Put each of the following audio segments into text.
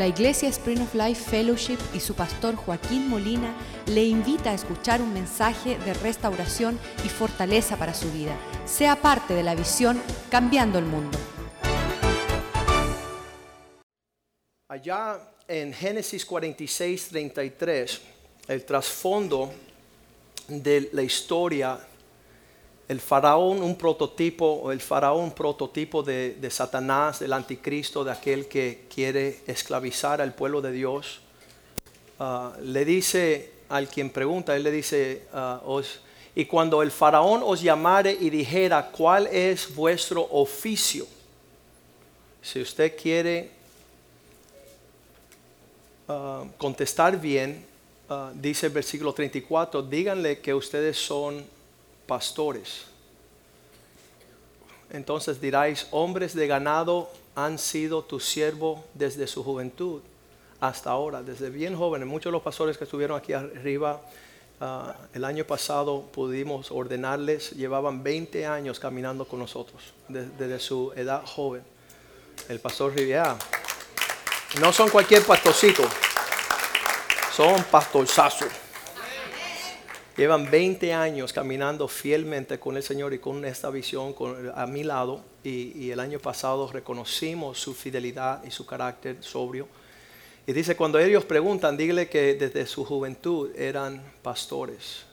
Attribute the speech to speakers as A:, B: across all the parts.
A: La Iglesia Spring of Life Fellowship y su pastor Joaquín Molina le invita a escuchar un mensaje de restauración y fortaleza para su vida. Sea parte de la visión Cambiando el Mundo.
B: Allá en Génesis 46, 33, el trasfondo de la historia, el faraón, un prototipo, el faraón prototipo de, Satanás, del anticristo, de aquel que quiere esclavizar al pueblo de Dios, ah, le dice al quien pregunta, él le dice, ah, os, y cuando el faraón os llamare y dijera, ¿cuál es vuestro oficio? Si usted quiere uh, contestar bien, dice el versículo 34, díganle que ustedes son pastores. Entonces diráis, hombres de ganado han sido tu siervo desde su juventud hasta ahora, desde bien jóvenes. Muchos de los pastores que estuvieron aquí arriba uh, el año pasado pudimos ordenarles, llevaban 20 años caminando con nosotros, desde, desde su edad joven. El pastor Riviera. No son cualquier pastorcito, son pastorzazos. Llevan 20 años caminando fielmente con el Señor y con esta visión a mi lado. Y, y el año pasado reconocimos su fidelidad y su carácter sobrio. Y dice, cuando ellos preguntan, dígale que desde su juventud eran pastores.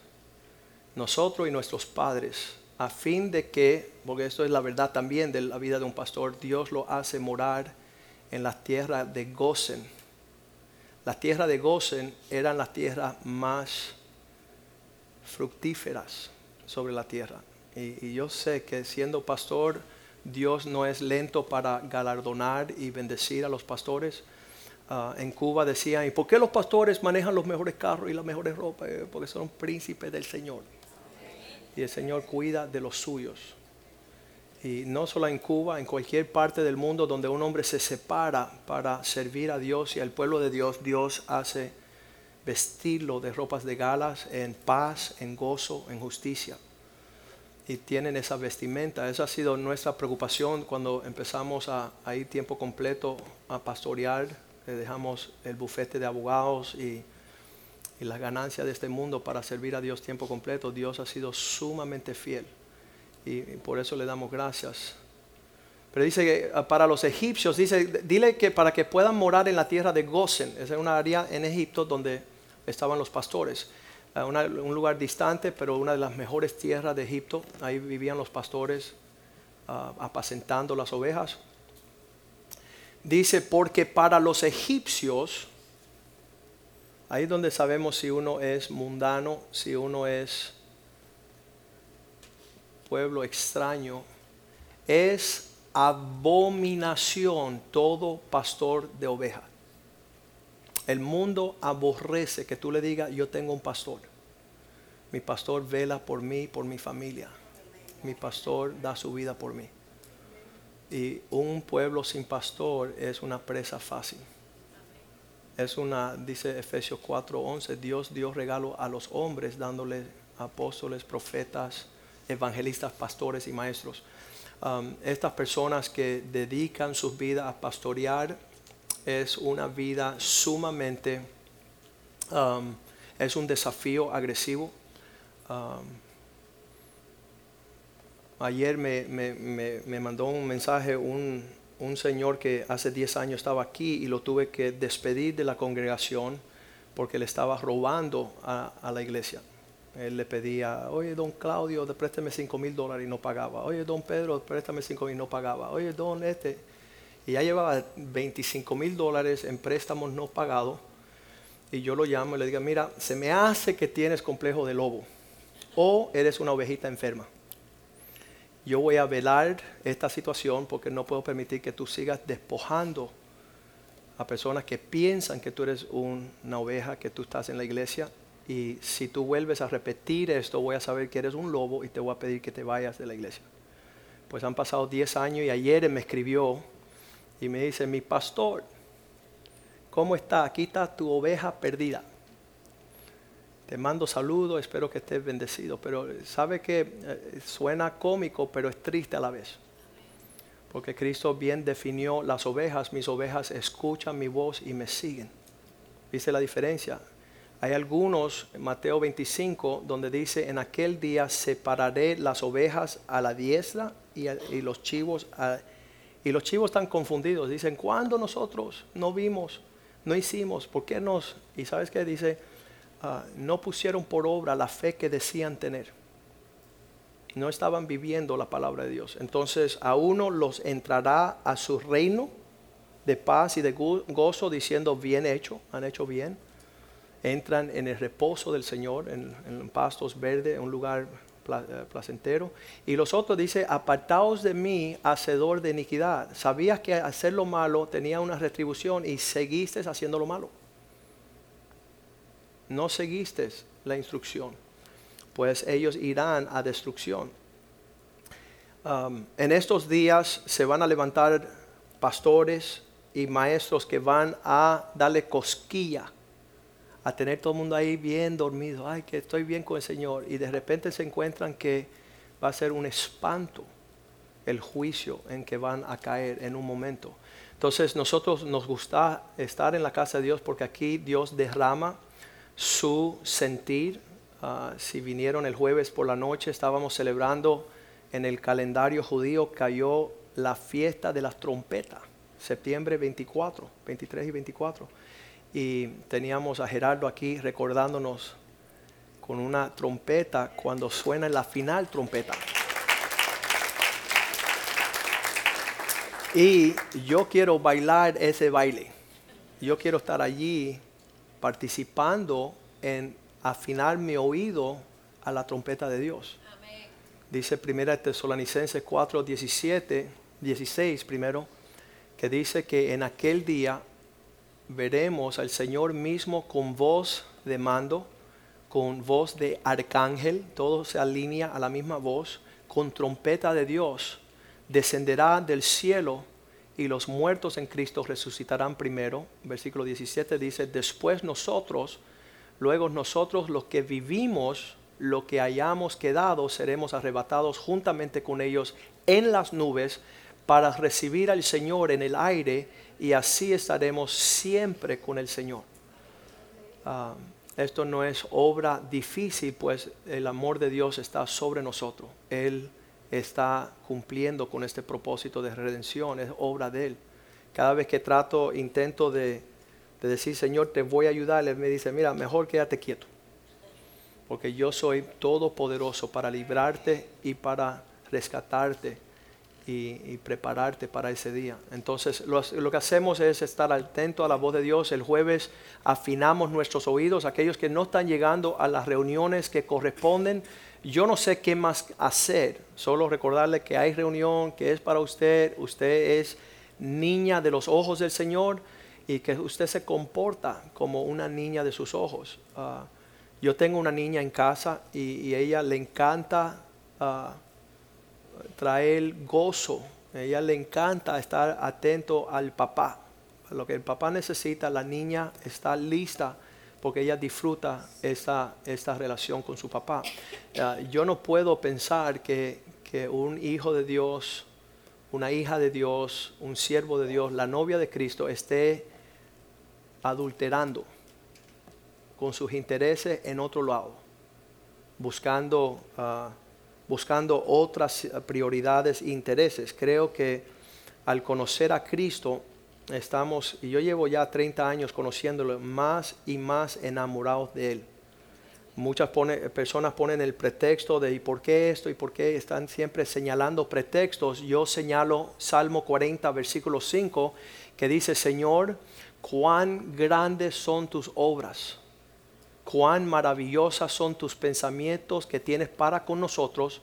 B: Nosotros y nuestros padres, a fin de que, porque esto es la verdad también de la vida de un pastor, Dios lo hace morar en la tierra de Gosen. Las tierras de Gosen eran las tierras más fructíferas sobre la tierra. Y, yo sé que siendo pastor, Dios no es lento para galardonar y bendecir a los pastores. Ah, en Cuba decían, ¿y por qué los pastores manejan los mejores carros y las mejores ropas? Eh, Porque son príncipes del Señor. Y el Señor cuida de los suyos. Y no solo en Cuba, en cualquier parte del mundo donde un hombre se separa para servir a Dios y al pueblo de Dios, Dios hace vestirlo de ropas de galas en paz, en gozo, en justicia. Y tienen esa vestimenta. Esa ha sido nuestra preocupación cuando empezamos a, ir tiempo completo a pastorear. Le dejamos el bufete de abogados y, y las ganancias de este mundo para servir a Dios tiempo completo. Dios ha sido sumamente fiel y, y por eso le damos gracias. Pero dice que ah, para los egipcios, dice, dile que para que puedan morar en la tierra de Gosen, esa es una área en Egipto donde estaban los pastores. Ah, un lugar distante, pero una de las mejores tierras de Egipto. Ahí vivían los pastores ah, apacentando las ovejas. Dice, porque para los egipcios, ahí es donde sabemos si uno es mundano, si uno es pueblo extraño, es abominación todo pastor de ovejas. El mundo aborrece que tú le digas, yo tengo un pastor. Mi pastor vela por mí, por mi familia. Mi pastor da su vida por mí. Y un pueblo sin pastor es una presa fácil. Es una, dice Efesios 4:11, Dios dio regalo a los hombres dándole apóstoles, profetas, evangelistas, pastores y maestros. Um, estas personas que dedican sus vidas a pastorear es una vida sumamente, um, es un desafío agresivo. Um, ayer me, me- me- me mandó un mensaje un, un señor que hace 10 años estaba aquí y lo tuve que despedir de la congregación porque le estaba robando a, a la iglesia. Él le pedía, oye, don Claudio, préstame 5 mil dólares y no pagaba. Oye, don Pedro, préstame 5 mil y no pagaba. Oye, don este. Y ya llevaba 25 mil dólares en préstamos no pagados. Y yo lo llamo y le digo, mira, se me hace que tienes complejo de lobo. O eres una ovejita enferma. Yo voy a velar esta situación porque no puedo permitir que tú sigas despojando a personas que piensan que tú eres un- una oveja, que tú estás en la iglesia. Y si tú vuelves a repetir esto, voy a saber que eres un lobo y te voy a pedir que te vayas de la iglesia. Pues han pasado 10 años y ayer me escribió y me dice, mi pastor, ¿cómo está? Aquí está tu oveja perdida. Te mando saludos, espero que estés bendecido. Pero sabe que eh, suena cómico, pero es triste a la vez. Porque Cristo bien definió las ovejas, mis ovejas escuchan mi voz y me siguen. ¿Viste la diferencia? Hay algunos, Mateo 25, donde dice, en aquel día separaré las ovejas a la diestra y, los chivos a, y los chivos están confundidos. Dicen, ¿cuándo nosotros no vimos, no hicimos? ¿Por qué nos? Y sabes qué dice, ah, no pusieron por obra la fe que decían tener. No estaban viviendo la palabra de Dios. Entonces a uno los entrará a su reino de paz y de gozo diciendo, bien hecho, han hecho bien entran en el reposo del Señor, en, pastos verdes, un lugar placentero. Y los otros dice, apartaos de mí, hacedor de iniquidad. Sabías que hacer lo malo tenía una retribución y seguiste haciendo lo malo. No seguiste la instrucción, pues ellos irán a destrucción. Um, en estos días se van a levantar pastores y maestros que van a darle cosquilla a tener todo el mundo ahí bien dormido, ay, que estoy bien con el Señor, y de repente se encuentran que va a ser un espanto el juicio en que van a caer en un momento. Entonces nosotros nos gusta estar en la casa de Dios porque aquí Dios derrama su sentir. Ah, si vinieron el jueves por la noche, estábamos celebrando en el calendario judío, cayó la fiesta de las trompetas, septiembre 24, 23 y 24 y teníamos a Gerardo aquí recordándonos con una trompeta cuando suena la final trompeta. Y yo quiero bailar ese baile. Yo quiero estar allí participando en afinar mi oído a la trompeta de Dios. Dice 1 Tesalonicenses 4, 17, 16 primero, que dice que en aquel día veremos al Señor mismo con voz de mando, con voz de arcángel, todo se alinea a la misma voz, con trompeta de Dios, descenderá del cielo y los muertos en Cristo resucitarán primero. Versículo 17 dice, después nosotros, luego nosotros los que vivimos, lo que hayamos quedado, seremos arrebatados juntamente con ellos en las nubes para recibir al Señor en el aire y así estaremos siempre con el Señor. Ah, esto no es obra difícil, pues el amor de Dios está sobre nosotros. Él está cumpliendo con este propósito de redención, es obra de Él. Cada vez que trato, intento de, de decir, Señor, te voy a ayudar, Él me dice, mira, mejor quédate quieto, porque yo soy todopoderoso para librarte y para rescatarte y, prepararte para ese día. Entonces lo, que hacemos es estar atento a la voz de Dios. El jueves afinamos nuestros oídos, aquellos que no están llegando a las reuniones que corresponden. Yo no sé qué más hacer, solo recordarle que hay reunión, que es para usted, usted es niña de los ojos del Señor y que usted se comporta como una niña de sus ojos. Ah, yo tengo una niña en casa y, ella le encanta... Uh, traer gozo. A ella le encanta estar atento al papá. Lo que el papá necesita, la niña está lista porque ella disfruta esta, esta relación con su papá. yo no puedo pensar que, que un hijo de Dios, una hija de Dios, un siervo de Dios, la novia de Cristo esté adulterando con sus intereses en otro lado, buscando uh, buscando otras prioridades e intereses. Creo que al conocer a Cristo estamos, y yo llevo ya 30 años conociéndolo, más y más enamorados de Él. Muchas personas ponen el pretexto de ¿y por qué esto? ¿y por qué? Están siempre señalando pretextos. Yo señalo Salmo 40, versículo 5, que dice, Señor, cuán grandes son tus obras cuán maravillosas son tus pensamientos que tienes para con nosotros,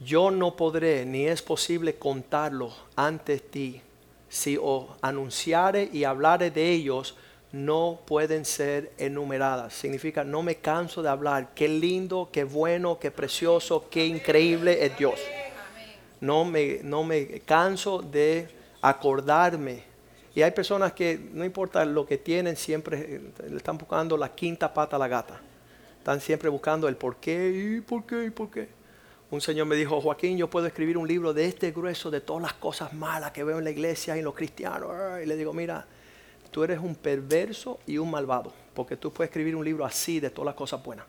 B: yo no podré ni es posible contarlos ante ti. Si os anunciare y hablare de ellos, no pueden ser enumeradas. Significa, no me canso de hablar. Qué lindo, qué bueno, qué precioso, qué increíble es Dios. No me, no me canso de acordarme y hay personas que no importa lo que tienen, siempre eh, le están buscando la quinta pata a la gata. Están siempre buscando el por qué y por qué y por qué. un señor me dijo, Joaquín, yo puedo escribir un libro de este grueso de todas las cosas malas que veo en la iglesia y en los cristianos. Y le digo, mira, tú eres un perverso y un malvado, porque tú puedes escribir un libro así de todas las cosas buenas.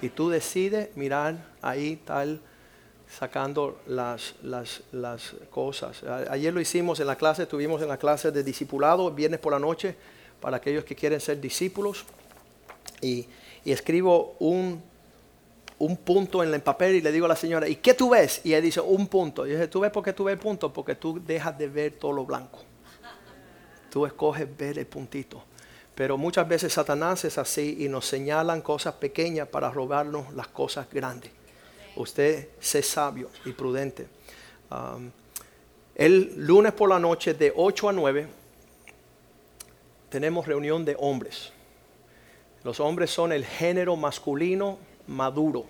B: Y tú decides mirar ahí tal, sacando las, las, las cosas. Ayer lo hicimos en la clase, estuvimos en la clase de discipulado, viernes por la noche, para aquellos que quieren ser discípulos. Y, escribo un un punto en el papel y le digo a la señora, ¿y qué tú ves? Y ella dice, un punto. Y yo dije, ¿tú ves por qué tú ves el punto? Porque tú dejas de ver todo lo blanco. Tú escoges ver el puntito. Pero muchas veces Satanás es así y nos señalan cosas pequeñas para robarnos las cosas grandes. Usted sé sabio y prudente. Um, el lunes por la noche de 8 a 9 tenemos reunión de hombres. Los hombres son el género masculino maduro.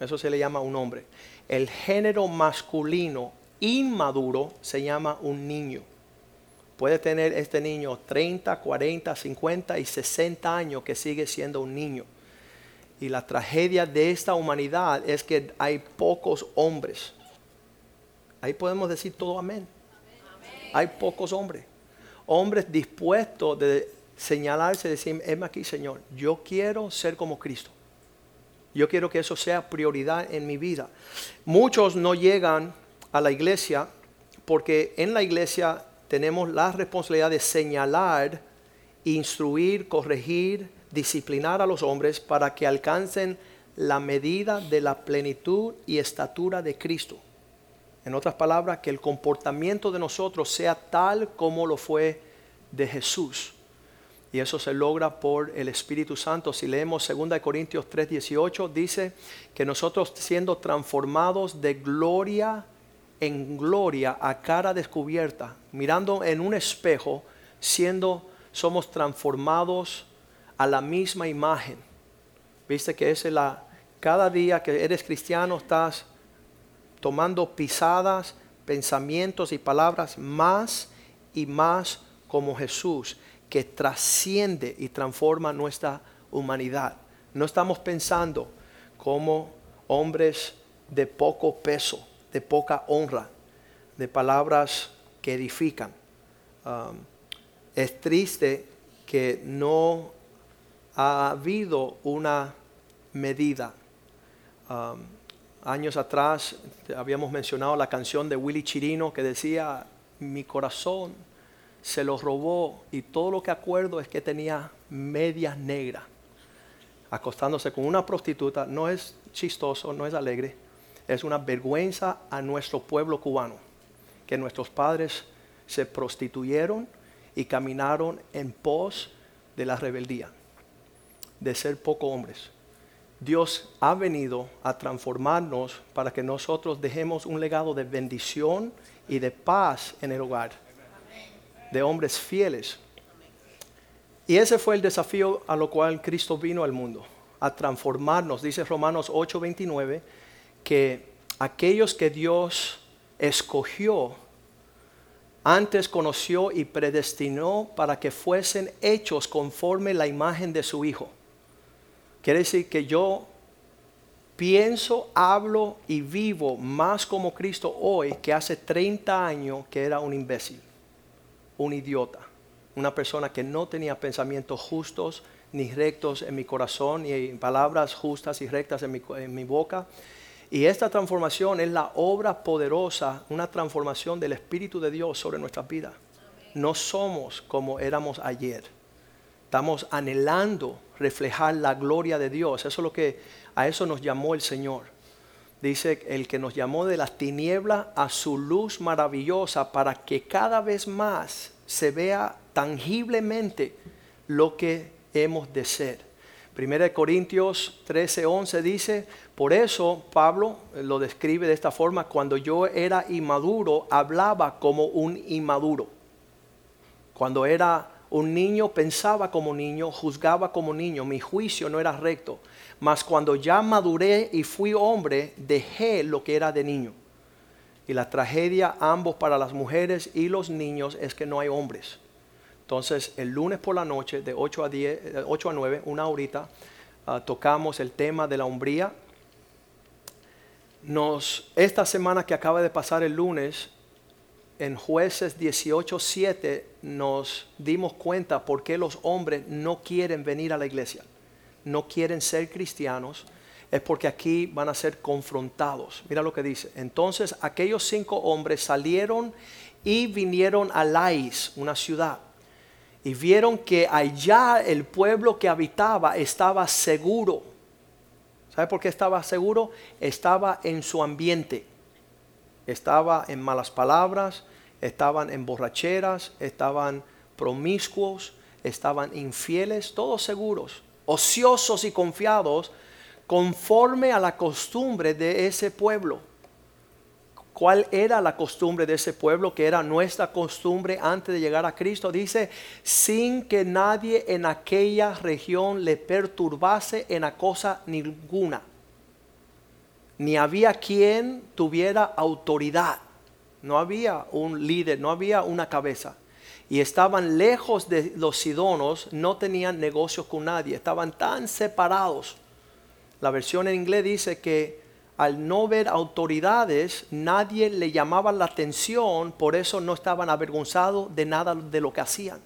B: Eso se le llama un hombre. El género masculino inmaduro se llama un niño. Puede tener este niño 30, 40, 50 y 60 años que sigue siendo un niño. Y la tragedia de esta humanidad es que hay pocos hombres. Ahí podemos decir todo amén. Hay pocos hombres. Hombres dispuestos de señalarse decir, heme aquí Señor, yo quiero ser como Cristo. Yo quiero que eso sea prioridad en mi vida. Muchos no llegan a la iglesia porque en la iglesia tenemos la responsabilidad de señalar, instruir, corregir, disciplinar a los hombres para que alcancen la medida de la plenitud y estatura de Cristo. En otras palabras, que el comportamiento de nosotros sea tal como lo fue de Jesús. Y eso se logra por el Espíritu Santo. Si leemos 2 Corintios 3:18, dice que nosotros siendo transformados de gloria en gloria a cara descubierta, mirando en un espejo, siendo, somos transformados a la misma imagen. Viste que es la, cada día que eres cristiano estás tomando pisadas, pensamientos y palabras más y más como Jesús que trasciende y transforma nuestra humanidad. No estamos pensando como hombres de poco peso, de poca honra, de palabras que edifican. Um, es triste que no ha habido una medida. Um, años atrás habíamos mencionado la canción de Willy Chirino que decía, mi corazón se lo robó y todo lo que acuerdo es que tenía medias negras, acostándose con una prostituta. No es chistoso, no es alegre, es una vergüenza a nuestro pueblo cubano, que nuestros padres se prostituyeron y caminaron en pos de la rebeldía, de ser poco hombres. Dios ha venido a transformarnos para que nosotros dejemos un legado de bendición y de paz en el hogar de hombres fieles. Y ese fue el desafío a lo cual Cristo vino al mundo, a transformarnos. Dice Romanos 8:29 que aquellos que Dios escogió, antes conoció y predestinó para que fuesen hechos conforme la imagen de su Hijo. Quiere decir que yo pienso, hablo y vivo más como Cristo hoy que hace 30 años que era un imbécil un idiota, una persona que no tenía pensamientos justos ni rectos en mi corazón, ni palabras justas y rectas en mi, en mi boca. Y esta transformación es la obra poderosa, una transformación del Espíritu de Dios sobre nuestra vida. No somos como éramos ayer. Estamos anhelando reflejar la gloria de Dios. Eso es lo que a eso nos llamó el Señor. Dice el que nos llamó de las tinieblas a su luz maravillosa para que cada vez más se vea tangiblemente lo que hemos de ser. Primera de Corintios 13, 11 dice, por eso Pablo lo describe de esta forma, cuando yo era inmaduro, hablaba como un inmaduro. Cuando era un niño, pensaba como niño, juzgaba como niño, mi juicio no era recto. Mas cuando ya maduré y fui hombre, dejé lo que era de niño. Y la tragedia ambos para las mujeres y los niños es que no hay hombres. Entonces, el lunes por la noche, de 8 a, 10, 8 a 9, una horita, ah, tocamos el tema de la hombría. nos, esta semana que acaba de pasar el lunes, en jueces 18.7 nos dimos cuenta por qué los hombres no quieren venir a la iglesia, no quieren ser cristianos, es porque aquí van a ser confrontados. Mira lo que dice. Entonces aquellos cinco hombres salieron y vinieron a Lais, una ciudad, y vieron que allá el pueblo que habitaba estaba seguro. ¿Sabe por qué estaba seguro? Estaba en su ambiente estaba en malas palabras, estaban en borracheras, estaban promiscuos, estaban infieles, todos seguros, ociosos y confiados, conforme a la costumbre de ese pueblo. ¿Cuál era la costumbre de ese pueblo? Que era nuestra costumbre antes de llegar a Cristo. Dice, sin que nadie en aquella región le perturbase en la cosa ninguna ni había quien tuviera autoridad. No había un líder, no había una cabeza. Y estaban lejos de los sidonos, no tenían negocios con nadie, estaban tan separados. La versión en inglés dice que al no ver autoridades, nadie le llamaba la atención, por eso no estaban avergonzados de nada de lo que hacían.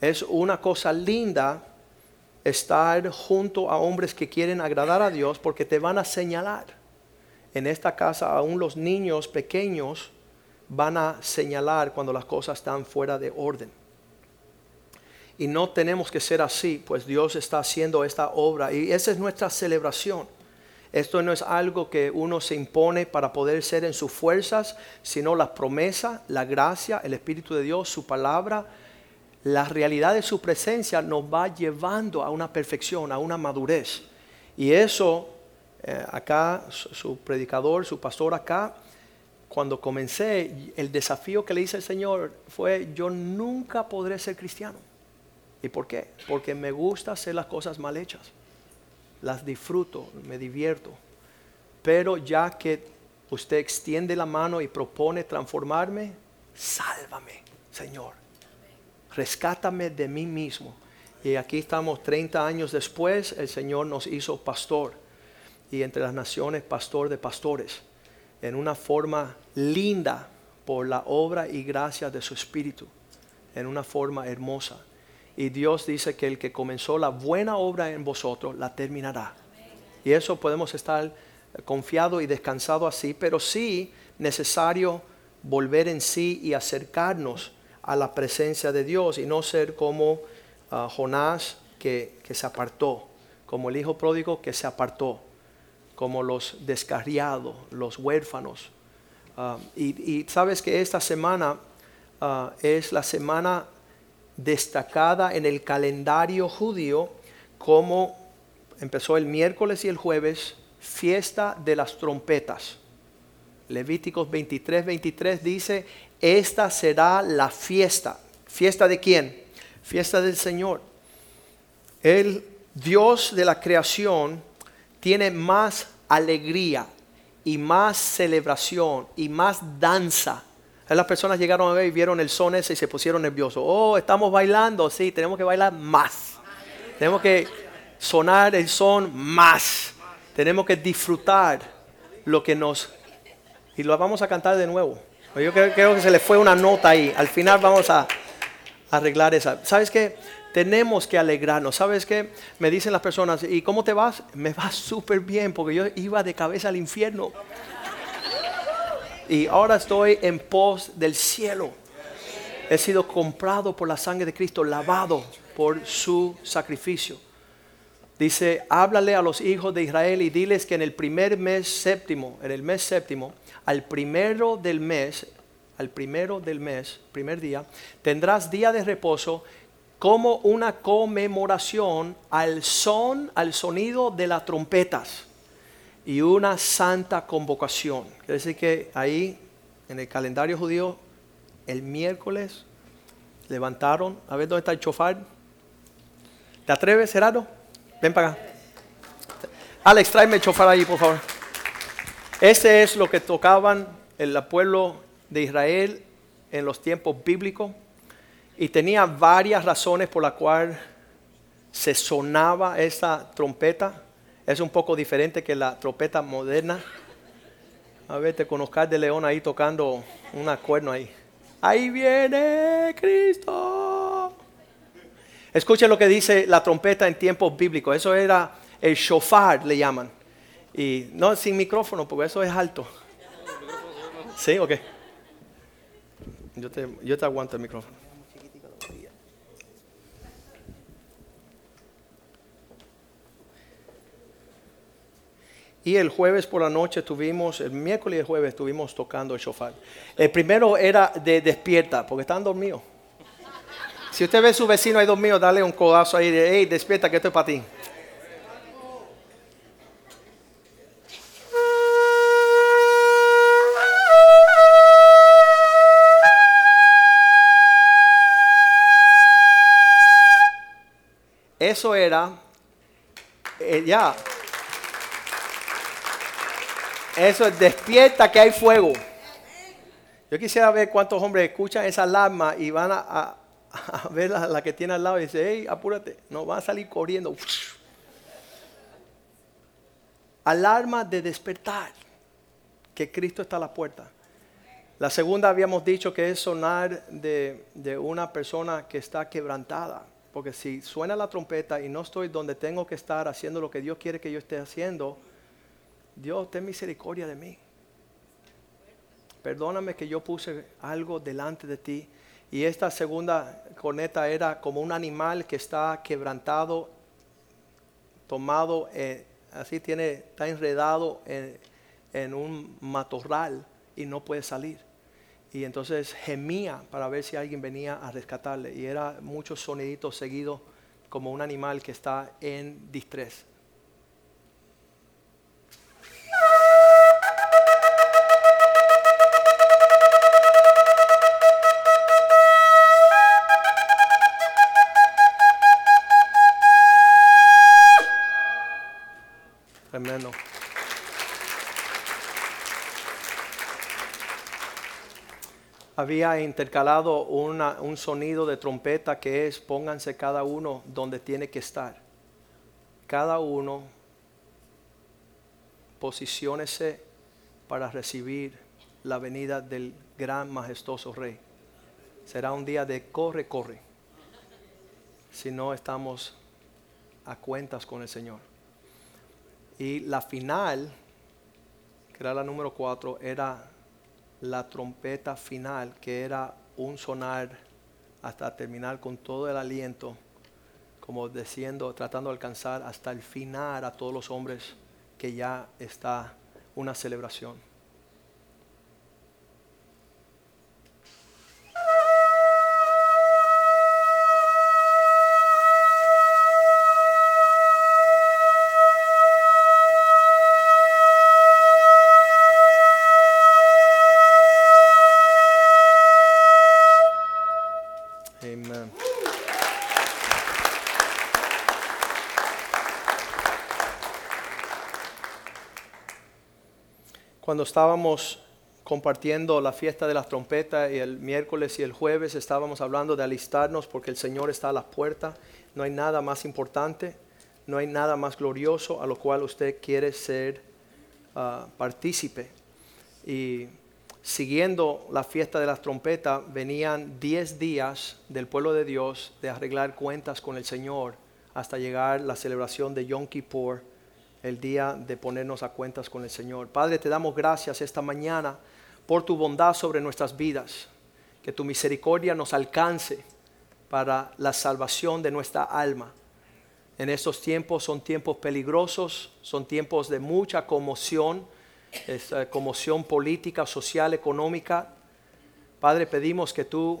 B: Es una cosa linda estar junto a hombres que quieren agradar a Dios porque te van a señalar. En esta casa aún los niños pequeños van a señalar cuando las cosas están fuera de orden. Y no tenemos que ser así, pues Dios está haciendo esta obra y esa es nuestra celebración. Esto no es algo que uno se impone para poder ser en sus fuerzas, sino la promesa, la gracia, el Espíritu de Dios, su palabra, la realidad de su presencia nos va llevando a una perfección, a una madurez. Y eso, eh, acá, su, predicador, su pastor acá, cuando comencé, el desafío que le hice al Señor fue, yo nunca podré ser cristiano. ¿Y por qué? Porque me gusta hacer las cosas mal hechas. Las disfruto, me divierto. Pero ya que usted extiende la mano y propone transformarme, sálvame, Señor rescátame de mí mismo. Y aquí estamos 30 años después, el Señor nos hizo pastor y entre las naciones pastor de pastores, en una forma linda por la obra y gracia de su Espíritu, en una forma hermosa. Y Dios dice que el que comenzó la buena obra en vosotros la terminará. Y eso podemos estar confiado y descansado así, pero sí necesario volver en sí y acercarnos a la presencia de Dios y no ser como ah, Jonás que, se apartó, como el hijo pródigo que se apartó, como los descarriados, los huérfanos. Ah, y, sabes que esta semana ah, es la semana destacada en el calendario judío como empezó el miércoles y el jueves, fiesta de las trompetas. Levíticos 23, 23 dice, esta será la fiesta. ¿Fiesta de quién? Fiesta del Señor. El Dios de la creación tiene más alegría y más celebración y más danza. Las personas llegaron a ver y vieron el son ese y se pusieron nerviosos. Oh, estamos bailando. Sí, tenemos que bailar más. Tenemos que sonar el son más. Tenemos que disfrutar lo que nos... Y lo vamos a cantar de nuevo. Yo creo, que se le fue una nota ahí. Al final vamos a arreglar esa. ¿Sabes qué? Tenemos que alegrarnos. ¿Sabes qué? Me dicen las personas, ¿y cómo te vas? Me va súper bien porque yo iba de cabeza al infierno. Y ahora estoy en pos del cielo. He sido comprado por la sangre de Cristo, lavado por su sacrificio. Dice, háblale a los hijos de Israel y diles que en el primer mes séptimo, en el mes séptimo, al primero del mes, al primero del mes, primer día, tendrás día de reposo como una conmemoración al son, al sonido de las trompetas y una santa convocación. Quiere decir que ahí en el calendario judío, el miércoles levantaron, a ver dónde está el chofar. ¿Te atreves, Gerardo? Ven para acá. Alex, tráeme el chofar ahí, por favor. Este es lo que tocaban el pueblo de Israel en los tiempos bíblicos y tenía varias razones por las cuales se sonaba esa trompeta. Es un poco diferente que la trompeta moderna. A ver, te con Oscar de León ahí tocando una cuerno ahí. Ahí viene Cristo. Escuchen lo que dice la trompeta en tiempos bíblicos. Eso era el shofar, le llaman. Y no sin micrófono, porque eso es alto. Sí, ok. Yo te, yo te aguanto el micrófono. Y el jueves por la noche tuvimos, el miércoles y el jueves estuvimos tocando el shofar. El primero era de despierta, porque estaban dormidos. Si usted ve a su vecino ahí dormido, dale un codazo ahí de, hey, despierta que esto es para ti. Eso era, eh, ya, eso es despierta que hay fuego. Yo quisiera ver cuántos hombres escuchan esa alarma y van a, ver la, que tiene al lado y dice, hey, apúrate. No, van a salir corriendo. Alarma de despertar, que Cristo está a la puerta. La segunda habíamos dicho que es sonar de, de una persona que está quebrantada. Porque si suena la trompeta y no estoy donde tengo que estar haciendo lo que Dios quiere que yo esté haciendo, Dios, ten misericordia de mí. Perdóname que yo puse algo delante de ti. Y esta segunda corneta era como un animal que está quebrantado, tomado, eh, así tiene, está enredado en, un matorral y no puede salir. Y entonces gemía para ver si alguien venía a rescatarle. Y era muchos soniditos seguidos como un animal que está en distrés. Había intercalado un sonido de trompeta que es pónganse cada uno donde tiene que estar. Cada uno posiciónese para recibir la venida del gran majestuoso rey. Será un día de corre, corre. Si no estamos a cuentas con el Señor. Y la final, que era la número cuatro, era la trompeta final, que era un sonar hasta terminar con todo el aliento, como diciendo, tratando de alcanzar hasta el final a todos los hombres que ya está una celebración. Cuando estábamos compartiendo la fiesta de las trompetas y el miércoles y el jueves estábamos hablando de alistarnos porque el Señor está a la puerta. No hay nada más importante, no hay nada más glorioso a lo cual usted quiere ser uh, partícipe. Y siguiendo la fiesta de las trompetas, venían 10 días del pueblo de Dios de arreglar cuentas con el Señor hasta llegar la celebración de Yom Kippur el día de ponernos a cuentas con el Señor. Padre, te damos gracias esta mañana por tu bondad sobre nuestras vidas, que tu misericordia nos alcance para la salvación de nuestra alma. En estos tiempos son tiempos peligrosos, son tiempos de mucha conmoción, conmoción política, social, económica. Padre, pedimos que tú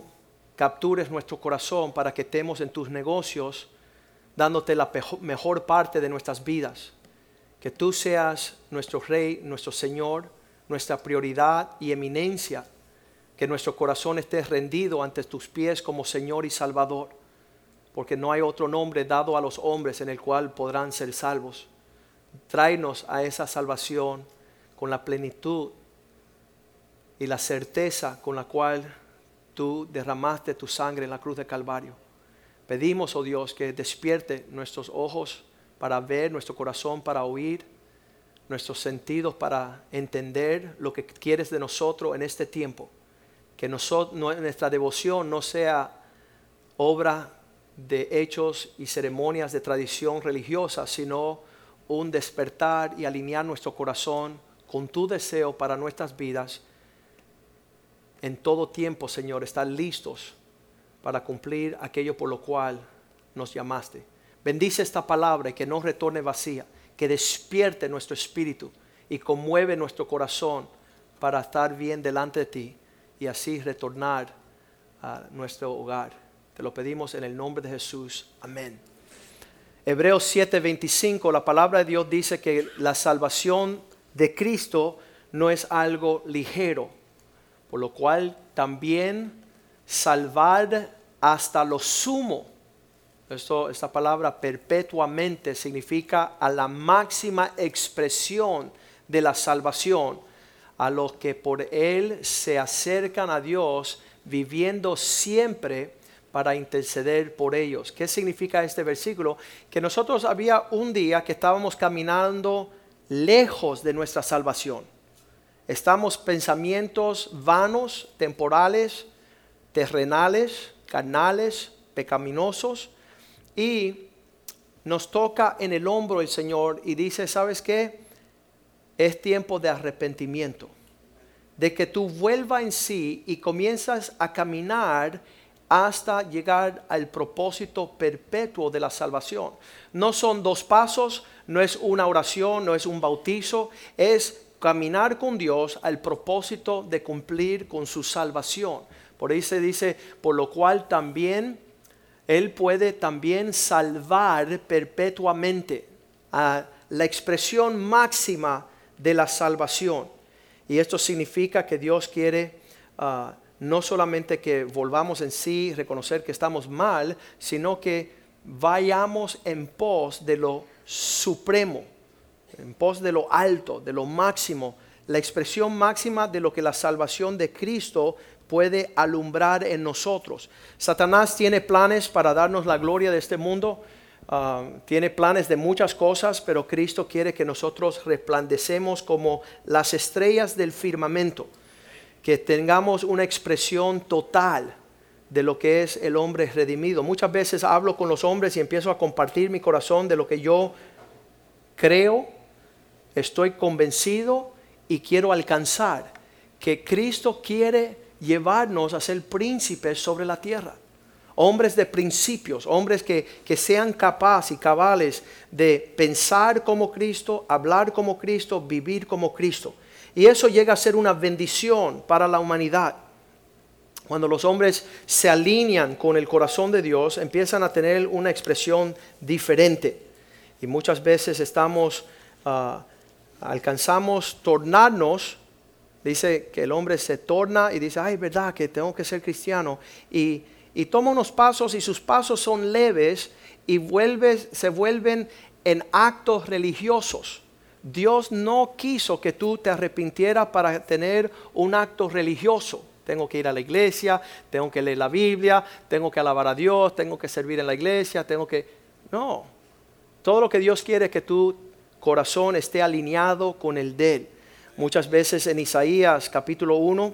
B: captures nuestro corazón para que estemos en tus negocios, dándote la mejor parte de nuestras vidas que tú seas nuestro Rey, nuestro Señor, nuestra prioridad y eminencia, que nuestro corazón esté rendido ante tus pies como Señor y Salvador, porque no hay otro nombre dado a los hombres en el cual podrán ser salvos. Tráenos a esa salvación con la plenitud y la certeza con la cual tú derramaste tu sangre en la cruz de Calvario. Pedimos, oh Dios, que despierte nuestros ojos para ver, nuestro corazón para oír, nuestros sentidos para entender lo que quieres de nosotros en este tiempo. Que nuestra devoción no sea obra de hechos y ceremonias de tradición religiosa, sino un despertar y alinear nuestro corazón con tu deseo para nuestras vidas. En todo tiempo, Señor, estar listos para cumplir aquello por lo cual nos llamaste. Bendice esta palabra y que no retorne vacía, que despierte nuestro espíritu y conmueve nuestro corazón para estar bien delante de ti y así retornar a nuestro hogar. Te lo pedimos en el nombre de Jesús. Amén. Hebreos 7:25, la palabra de Dios dice que la salvación de Cristo no es algo ligero, por lo cual también salvar hasta lo sumo. Esto, esta palabra perpetuamente significa a la máxima expresión de la salvación, a los que por él se acercan a Dios, viviendo siempre para interceder por ellos. ¿Qué significa este versículo? Que nosotros había un día que estábamos caminando lejos de nuestra salvación. Estamos pensamientos vanos, temporales, terrenales, carnales, pecaminosos y nos toca en el hombro el Señor y dice, ¿sabes qué? Es tiempo de arrepentimiento, de que tú vuelvas en sí y comienzas a caminar hasta llegar al propósito perpetuo de la salvación. No son dos pasos, no es una oración, no es un bautizo, es caminar con Dios al propósito de cumplir con su salvación. Por ahí se dice, por lo cual también Él puede también salvar perpetuamente a la expresión máxima de la salvación. Y esto significa que Dios quiere... Ah, no solamente que volvamos en sí, reconocer que estamos mal, sino que vayamos en pos de lo supremo, en pos de lo alto, de lo máximo, la expresión máxima de lo que la salvación de Cristo puede alumbrar en nosotros. Satanás tiene planes para darnos la gloria de este mundo, ah, tiene planes de muchas cosas, pero Cristo quiere que nosotros resplandecemos como las estrellas del firmamento que tengamos una expresión total de lo que es el hombre redimido. Muchas veces hablo con los hombres y empiezo a compartir mi corazón de lo que yo creo, estoy convencido y quiero alcanzar. Que Cristo quiere llevarnos a ser príncipes sobre la tierra. Hombres de principios, hombres que, que sean capaces y cabales de pensar como Cristo, hablar como Cristo, vivir como Cristo. Y eso llega a ser una bendición para la humanidad. Cuando los hombres se alinean con el corazón de Dios, empiezan a tener una expresión diferente. Y muchas veces estamos, ah, alcanzamos tornarnos, dice que el hombre se torna y dice, ay, verdad que tengo que ser cristiano. Y, y toma unos pasos y sus pasos son leves y vuelve, se vuelven en actos religiosos. Dios no quiso que tú te arrepintieras para tener un acto religioso. Tengo que ir a la iglesia, tengo que leer la Biblia, tengo que alabar a Dios, tengo que servir en la iglesia, tengo que... No, todo lo que Dios quiere es que tu corazón esté alineado con el de Él. Muchas veces en Isaías capítulo 1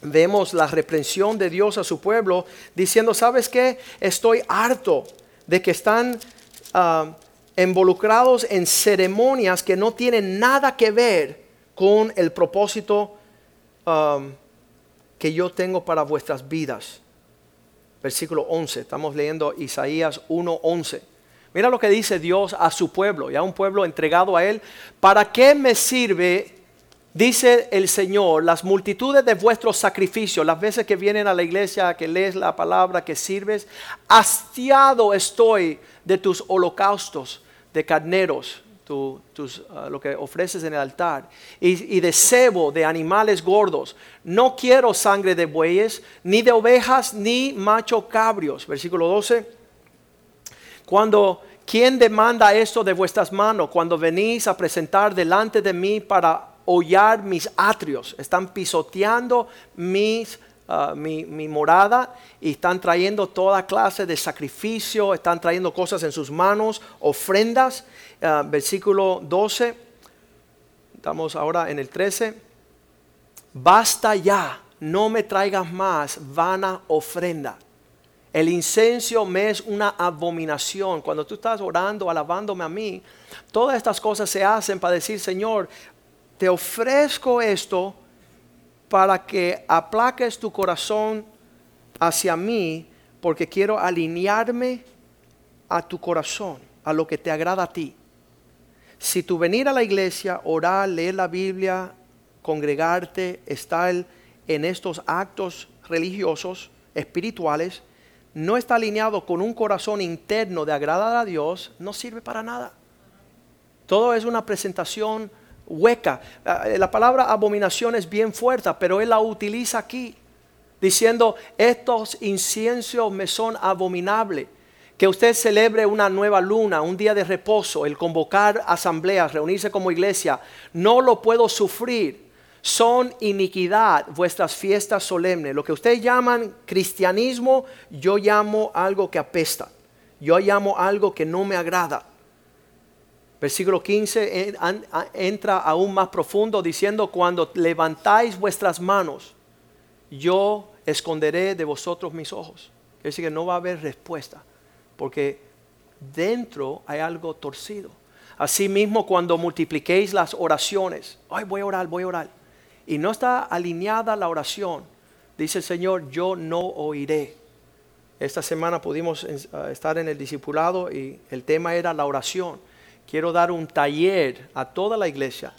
B: vemos la reprensión de Dios a su pueblo diciendo, ¿sabes qué? Estoy harto de que están... Ah, involucrados en ceremonias que no tienen nada que ver con el propósito um, que yo tengo para vuestras vidas. Versículo 11, estamos leyendo Isaías 1:11. Mira lo que dice Dios a su pueblo, ya un pueblo entregado a Él. ¿Para qué me sirve, dice el Señor, las multitudes de vuestros sacrificios, las veces que vienen a la iglesia, que lees la palabra, que sirves? Hastiado estoy de tus holocaustos de carneros, tus, ah, lo que ofreces en el altar, y, de cebo de animales gordos. No quiero sangre de bueyes, ni de ovejas, ni macho cabrios. Versículo 12. Cuando, ¿quién demanda esto de vuestras manos? Cuando venís a presentar delante de mí para hollar mis atrios. Están pisoteando mis ah, mi, morada y están trayendo toda clase de sacrificio, están trayendo cosas en sus manos, ofrendas. Ah, versículo 12, estamos ahora en el 13. Basta ya, no me traigas más vana ofrenda. El incenso me es una abominación. Cuando tú estás orando, alabándome a mí, todas estas cosas se hacen para decir, Señor, te ofrezco esto para que aplaques tu corazón hacia mí, porque quiero alinearme a tu corazón, a lo que te agrada a ti. Si tú venir a la iglesia, orar, leer la Biblia, congregarte, estar en estos actos religiosos, espirituales, no está alineado con un corazón interno de agradar a Dios, no sirve para nada. Todo es una presentación hueca. Ah, la palabra abominación es bien fuerte, pero él la utiliza aquí, diciendo, estos inciensos me son abominables. Que usted celebre una nueva luna, un día de reposo, el convocar asambleas, reunirse como iglesia, no lo puedo sufrir. Son iniquidad vuestras fiestas solemnes. Lo que ustedes llaman cristianismo, yo llamo algo que apesta. Yo llamo algo que no me agrada. Versículo 15 entra aún más profundo diciendo, cuando levantáis vuestras manos, yo esconderé de vosotros mis ojos. Es decir, que no va a haber respuesta, porque dentro hay algo torcido. Asimismo, cuando multipliquéis las oraciones, ay, voy a orar, voy a orar, y no está alineada la oración, dice el Señor, yo no oiré. Esta semana pudimos eh, estar en el discipulado y el tema era la oración quiero dar un taller a toda la iglesia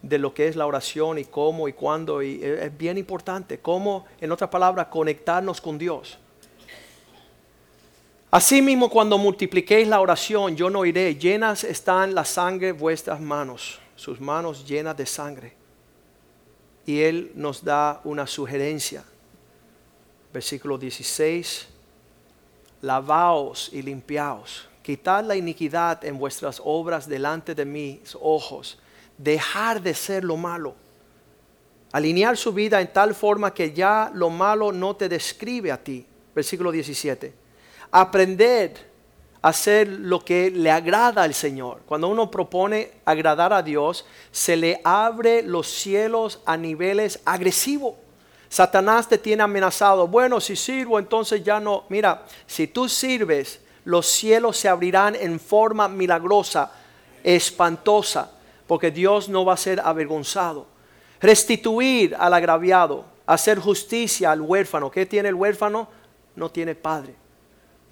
B: de lo que es la oración y cómo y cuándo. Y es bien importante, cómo, en otras palabras, conectarnos con Dios. Asimismo, cuando multipliquéis la oración, yo no iré. Llenas están la sangre vuestras manos, sus manos llenas de sangre. Y Él nos da una sugerencia. Versículo 16. Lavaos y limpiaos Quitad la iniquidad en vuestras obras delante de mis ojos. Dejar de ser lo malo. Alinear su vida en tal forma que ya lo malo no te describe a ti. Versículo 17. Aprender a hacer lo que le agrada al Señor. Cuando uno propone agradar a Dios, se le abre los cielos a niveles agresivos. Satanás te tiene amenazado. Bueno, si sirvo, entonces ya no. Mira, si tú sirves, los cielos se abrirán en forma milagrosa, espantosa, porque Dios no va a ser avergonzado. Restituir al agraviado, hacer justicia al huérfano. ¿Qué tiene el huérfano? No tiene padre,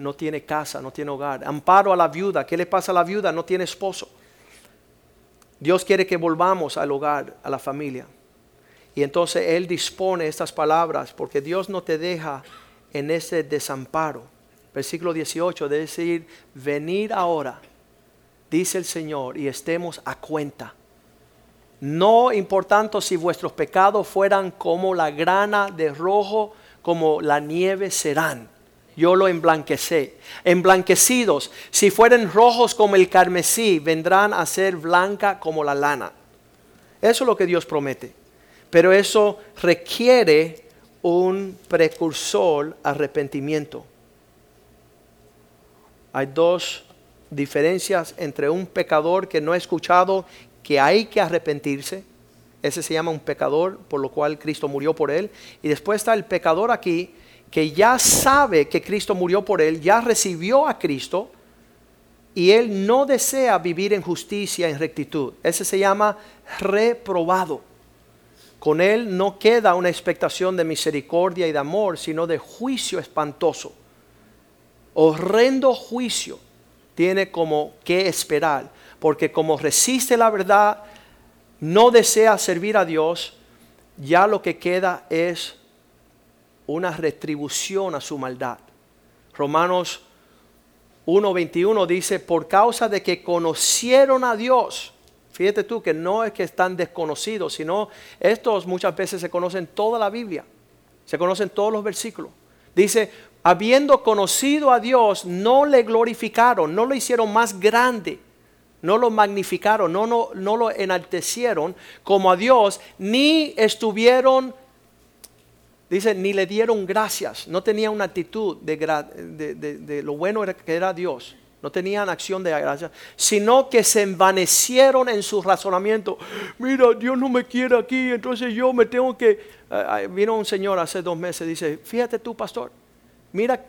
B: no tiene casa, no tiene hogar. Amparo a la viuda. ¿Qué le pasa a la viuda? No tiene esposo. Dios quiere que volvamos al hogar, a la familia. Y entonces Él dispone estas palabras porque Dios no te deja en ese desamparo versículo 18, de decir, venir ahora, dice el Señor, y estemos a cuenta. No importando si vuestros pecados fueran como la grana de rojo, como la nieve serán. Yo lo emblanquecé. Emblanquecidos, si fueren rojos como el carmesí, vendrán a ser blanca como la lana. Eso es lo que Dios promete. Pero eso requiere un precursor arrepentimiento hay dos diferencias entre un pecador que no ha escuchado que hay que arrepentirse. Ese se llama un pecador, por lo cual Cristo murió por él. Y después está el pecador aquí que ya sabe que Cristo murió por él, ya recibió a Cristo y él no desea vivir en justicia, en rectitud. Ese se llama reprobado. Con él no queda una expectación de misericordia y de amor, sino de juicio espantoso horrendo juicio tiene como que esperar, porque como resiste la verdad, no desea servir a Dios, ya lo que queda es una retribución a su maldad. Romanos 1.21 dice, por causa de que conocieron a Dios, fíjate tú que no es que están desconocidos, sino estos muchas veces se conocen toda la Biblia, se conocen todos los versículos. Dice, habiendo conocido a Dios, no le glorificaron, no lo hicieron más grande, no lo magnificaron, no, no, no lo enaltecieron como a Dios, ni estuvieron Dice, ni le dieron gracias, no tenía una actitud de, de, lo bueno que era Dios no tenían acción de gracia, sino que se envanecieron en su razonamiento. Mira, Dios no me quiere aquí, entonces yo me tengo que... vino un señor hace dos meses, dice, fíjate tú, pastor, mira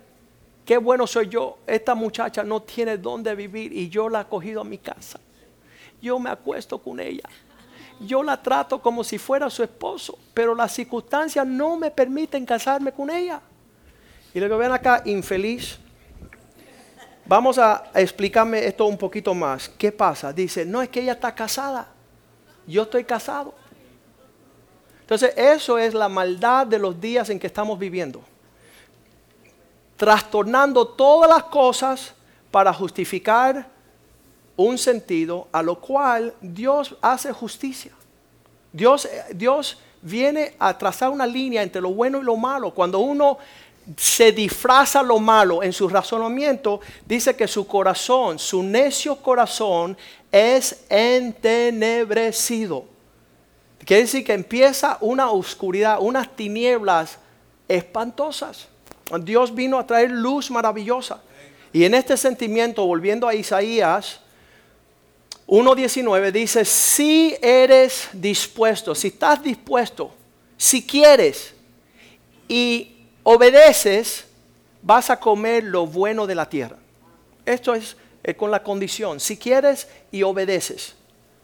B: qué bueno soy yo. Esta muchacha no tiene dónde vivir y yo la he cogido a mi casa. Yo me acuesto con ella. Yo la trato como si fuera su esposo, pero las circunstancias no me permiten casarme con ella. Y luego ven acá, infeliz Vamos a explicarme esto un poquito más. ¿Qué pasa? Dice, no es que ella está casada. Yo estoy casado. Entonces, eso es la maldad de los días en que estamos viviendo. Trastornando todas las cosas para justificar un sentido a lo cual Dios hace justicia. Dios, Dios viene a trazar una línea entre lo bueno y lo malo. Cuando uno se disfraza lo malo en su razonamiento, dice que su corazón, su necio corazón es entenebrecido. Quiere decir que empieza una oscuridad, unas tinieblas espantosas. Dios vino a traer luz maravillosa. Y en este sentimiento, volviendo a Isaías 1.19, dice, si eres dispuesto, si estás dispuesto, si quieres, y obedeces, vas a comer lo bueno de la tierra. Esto es eh, con la condición, si quieres y obedeces,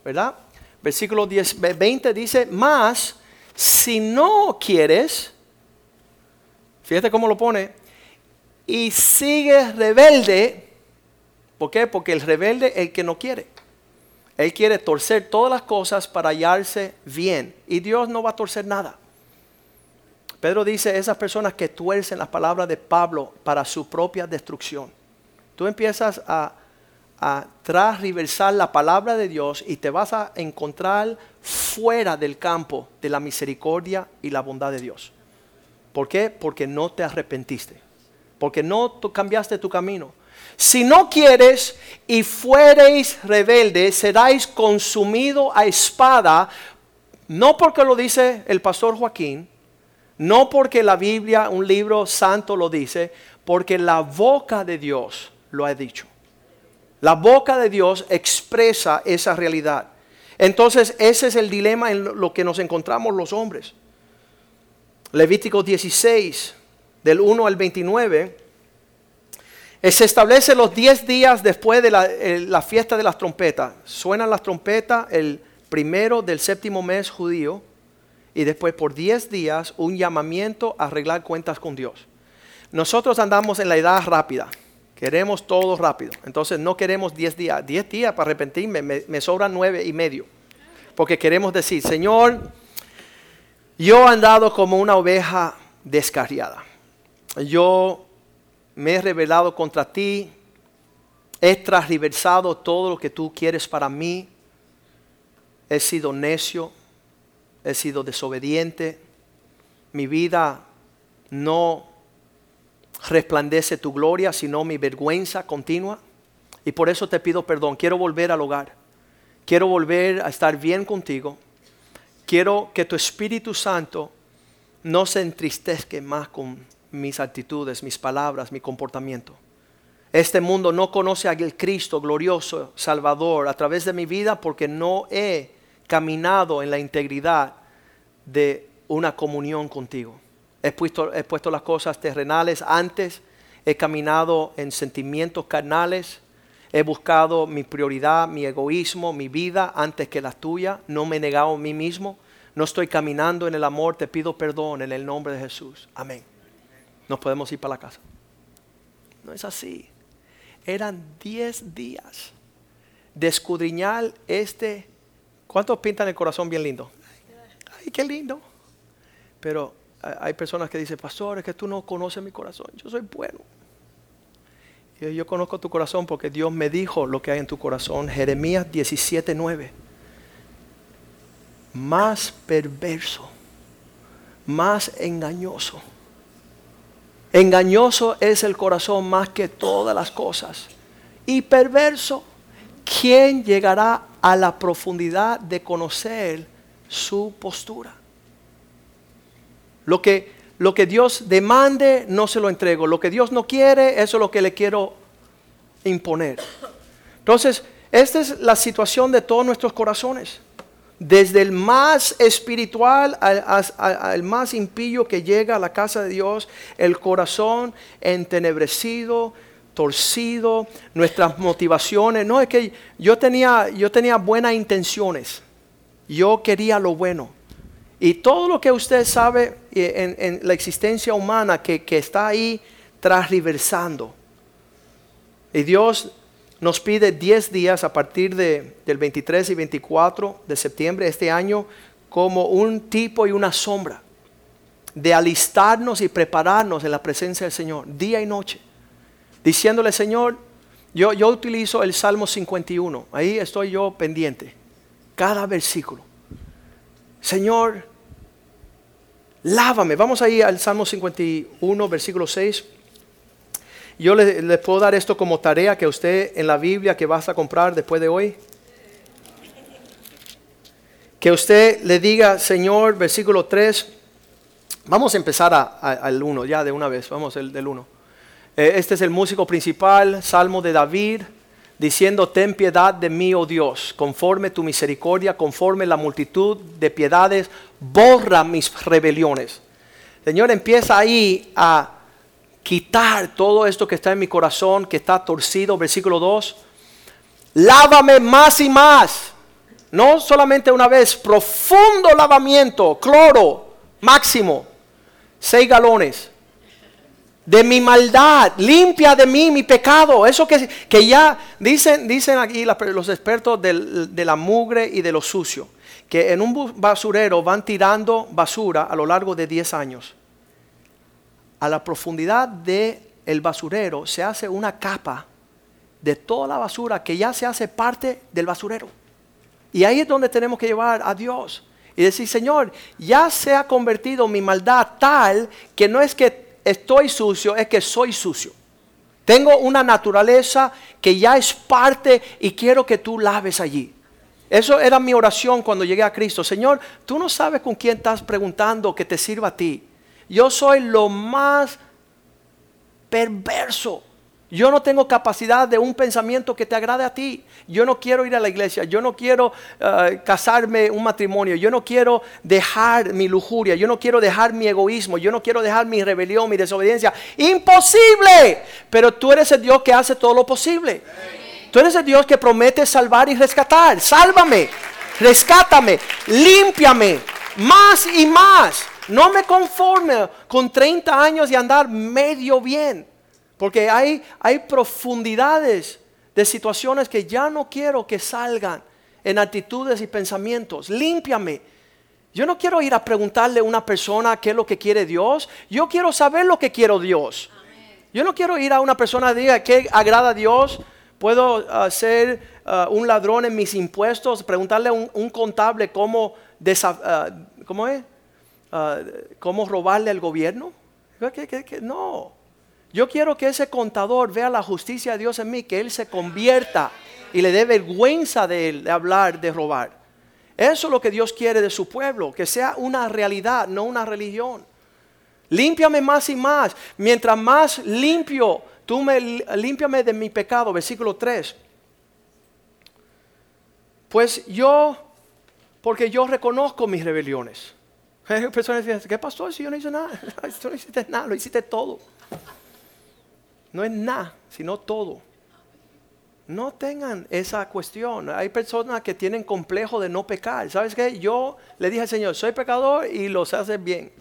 B: ¿verdad? Versículo 10, 20 dice, más si no quieres, fíjate cómo lo pone, y sigues rebelde, ¿por qué? Porque el rebelde es el que no quiere. Él quiere torcer todas las cosas para hallarse bien. Y Dios no va a torcer nada. Pedro dice, esas personas que tuercen las palabras de Pablo para su propia destrucción. Tú empiezas a, a la palabra de Dios y te vas a encontrar fuera del campo de la misericordia y la bondad de Dios. ¿Por qué? Porque no te arrepentiste. Porque no cambiaste tu camino. Si no quieres y fuereis rebeldes, seráis consumido a espada, no porque lo dice el pastor Joaquín, no porque la Biblia, un libro santo, lo dice, porque la boca de Dios lo ha dicho. La boca de Dios expresa esa realidad. Entonces ese es el dilema en lo que nos encontramos los hombres. Levítico 16, del 1 al 29, eh, se establece los 10 días después de la, la fiesta de las trompetas. Suenan las trompetas el primero del séptimo mes judío y después por 10 días un llamamiento a arreglar cuentas con Dios. Nosotros andamos en la edad rápida, queremos todo rápido, entonces no queremos 10 días, 10 días para arrepentirme, me, sobran 9 y medio, porque queremos decir, Señor, yo he andado como una oveja descarriada, yo me he rebelado contra ti, he transversado todo lo que tú quieres para mí, he sido necio, he sido desobediente, mi vida no resplandece tu gloria, sino mi vergüenza continua. Y por eso te pido perdón. Quiero volver al hogar. Quiero volver a estar bien contigo. Quiero que tu Espíritu Santo no se entristezca más con mis actitudes, mis palabras, mi comportamiento. Este mundo no conoce al Cristo glorioso, Salvador, a través de mi vida porque no he caminado en la integridad de una comunión contigo. He puesto, he puesto las cosas terrenales antes, he caminado en sentimientos carnales, he buscado mi prioridad, mi egoísmo, mi vida antes que la tuya, no me he negado a mí mismo, no estoy caminando en el amor, te pido perdón en el nombre de Jesús. Amén. Nos podemos ir para la casa. No es así. Eran 10 días de escudriñar este ¿Cuántos pintan el corazón bien lindo? Ay, qué lindo. Pero hay personas que dicen, pastor, es que tú no conoces mi corazón. Yo soy bueno. Y yo conozco tu corazón porque Dios me dijo lo que hay en tu corazón. Jeremías 17:9. Más perverso, más engañoso. Engañoso es el corazón más que todas las cosas. Y perverso, ¿quién llegará a la profundidad de conocer su postura. Lo que, lo que Dios demande, no se lo entrego. Lo que Dios no quiere, eso es lo que le quiero imponer. Entonces, esta es la situación de todos nuestros corazones. Desde el más espiritual al, más impío que llega a la casa de Dios, el corazón entenebrecido, torcido, nuestras motivaciones. No es que yo tenía, yo tenía buenas intenciones, yo quería lo bueno. Y todo lo que usted sabe eh, en, la existencia humana que, está ahí transversando. Y Dios nos pide 10 días a partir de, del 23 y 24 de septiembre de este año como un tipo y una sombra de alistarnos y prepararnos en la presencia del Señor, día y noche, diciéndole, Señor, yo, yo utilizo el Salmo 51, ahí estoy yo pendiente, cada versículo. Señor, lávame. Vamos ahí al Salmo 51, versículo 6. Yo le, puedo dar esto como tarea que usted en la Biblia que vas a comprar después de hoy. Que usted le diga, Señor, versículo 3. Vamos a empezar al 1, ya de una vez, vamos el, del 1. Eh, este es el músico principal, Salmo de David, diciendo, ten piedad de mí, oh Dios, conforme tu misericordia, conforme la multitud de piedades, borra mis rebeliones. Señor, empieza ahí a quitar todo esto que está en mi corazón, que está torcido, versículo 2. Lávame más y más. No solamente una vez, profundo lavamiento, cloro, máximo, seis galones. De mi maldad, limpia de mí mi pecado. Eso que, que ya dicen, dicen aquí los expertos de la mugre y de lo sucio, que en un basurero van tirando basura a lo largo de 10 años a la profundidad del el basurero se hace una capa de toda la basura que ya se hace parte del basurero. Y ahí es donde tenemos que llevar a Dios y decir, Señor, ya se ha convertido mi maldad tal que no es que estoy sucio, es que soy sucio. Tengo una naturaleza que ya es parte y quiero que tú laves allí. Eso era mi oración cuando llegué a Cristo. Señor, tú no sabes con quién estás preguntando que te sirva a ti. Yo soy lo más perverso. Yo no tengo capacidad de un pensamiento que te agrade a ti. Yo no quiero ir a la iglesia. Yo no quiero uh, casarme un matrimonio. Yo no quiero dejar mi lujuria. Yo no quiero dejar mi egoísmo. Yo no quiero dejar mi rebelión, mi desobediencia. Imposible. Pero tú eres el Dios que hace todo lo posible. Tú eres el Dios que promete salvar y rescatar. Sálvame. Rescátame. Límpiame. Más y más. No me conforme con 30 años y andar medio bien, porque hay, hay profundidades de situaciones que ya no quiero que salgan en actitudes y pensamientos. Límpiame. Yo no quiero ir a preguntarle a una persona qué es lo que quiere Dios. Yo quiero saber lo que quiero Dios. Yo no quiero ir a una persona que diga qué agrada a Dios. Puedo uh, ser uh, un ladrón en mis impuestos, preguntarle a un, contable cómo, uh, ¿cómo es? Ah, cómo robarle al gobierno. No. Yo quiero que ese contador vea la justicia de Dios en mí, que él se convierta y le dé vergüenza de él de hablar de robar. Eso es lo que Dios quiere de su pueblo, que sea una realidad, no una religión. Límpiame más y más. Mientras más limpio, tú me límpiame de mi pecado, versículo 3. Pues yo, porque yo reconozco mis rebeliones. Hay personas que dicen, ¿qué pasó si yo no hice nada? Tú no hiciste nada, lo hiciste todo. No es nada, sino todo. No tengan esa cuestión. Hay personas que tienen complejo de no pecar. ¿Sabes qué? Yo le dije al Señor, soy pecador y lo sé hacer bien.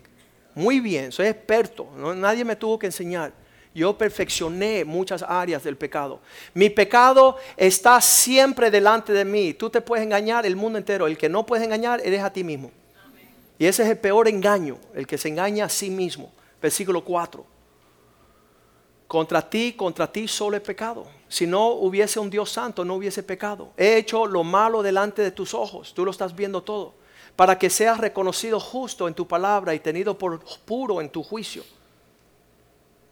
B: Muy bien, soy experto. nadie me tuvo que enseñar. Yo perfeccioné muchas áreas del pecado. Mi pecado está siempre delante de mí. Tú te puedes engañar el mundo entero. El que no puedes engañar eres a ti mismo. Y ese es el peor engaño, el que se engaña a sí mismo. Versículo 4. Contra ti, contra ti solo he pecado. Si no hubiese un Dios santo, no hubiese pecado. He hecho lo malo delante de tus ojos, tú lo estás viendo todo, para que seas reconocido justo en tu palabra y tenido por puro en tu juicio.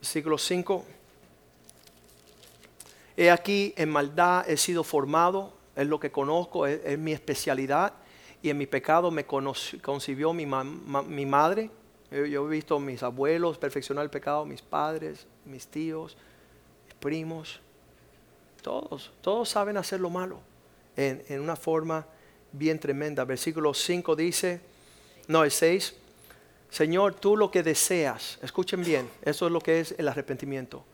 B: Versículo 5. He aquí en maldad he sido formado, es lo que conozco, es mi especialidad y en mi pecado me concibió mi, madre. Yo, he visto a mis abuelos perfeccionar el pecado, mis padres, mis tíos, mis primos. Todos, todos saben hacer lo malo en, en una forma bien tremenda. Versículo 5 dice, no, el 6, Señor, tú lo que deseas, escuchen bien, eso es lo que es el arrepentimiento,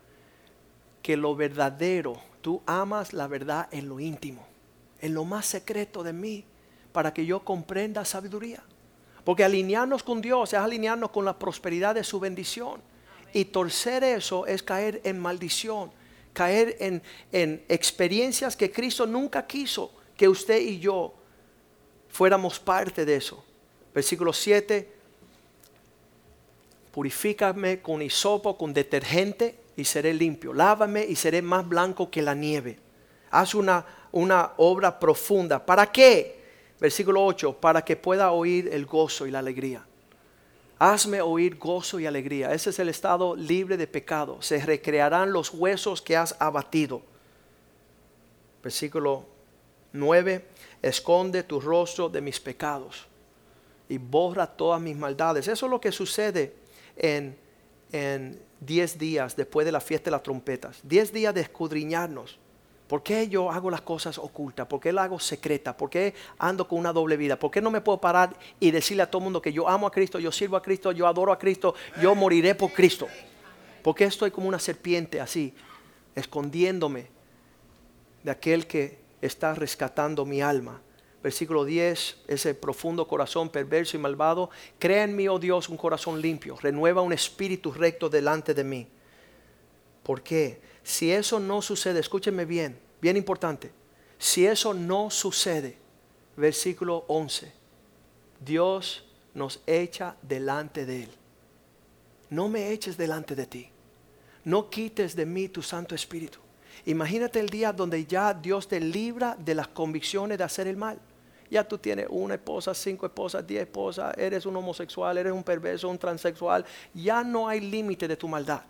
B: que lo verdadero, tú amas la verdad en lo íntimo, en lo más secreto de mí, para que yo comprenda sabiduría. Porque alinearnos con Dios es alinearnos con la prosperidad de su bendición. Y torcer eso es caer en maldición, caer en, en experiencias que Cristo nunca quiso que usted y yo fuéramos parte de eso. Versículo 7, purifícame con hisopo, con detergente y seré limpio. Lávame y seré más blanco que la nieve. Haz una, una obra profunda. ¿Para qué? Versículo 8, para que pueda oír el gozo y la alegría. Hazme oír gozo y alegría. Ese es el estado libre de pecado. Se recrearán los huesos que has abatido. Versículo 9. Esconde tu rostro de mis pecados y borra todas mis maldades. Eso es lo que sucede en, en diez días después de la fiesta de las trompetas. Diez días de escudriñarnos. ¿Por qué yo hago las cosas ocultas? ¿Por qué las hago secreta? ¿Por qué ando con una doble vida? ¿Por qué no me puedo parar y decirle a todo el mundo que yo amo a Cristo, yo sirvo a Cristo, yo adoro a Cristo, yo moriré por Cristo? ¿Por qué estoy como una serpiente así, escondiéndome de aquel que está rescatando mi alma? Versículo 10, ese profundo corazón perverso y malvado, crea en mí, oh Dios, un corazón limpio, renueva un espíritu recto delante de mí. ¿Por qué? Si eso no sucede, escúchenme bien, bien importante, si eso no sucede, versículo 11, Dios nos echa delante de Él. No me eches delante de ti. No quites de mí tu Santo Espíritu. Imagínate el día donde ya Dios te libra de las convicciones de hacer el mal. Ya tú tienes una esposa, cinco esposas, diez esposas, eres un homosexual, eres un perverso, un transexual. Ya no hay límite de tu maldad.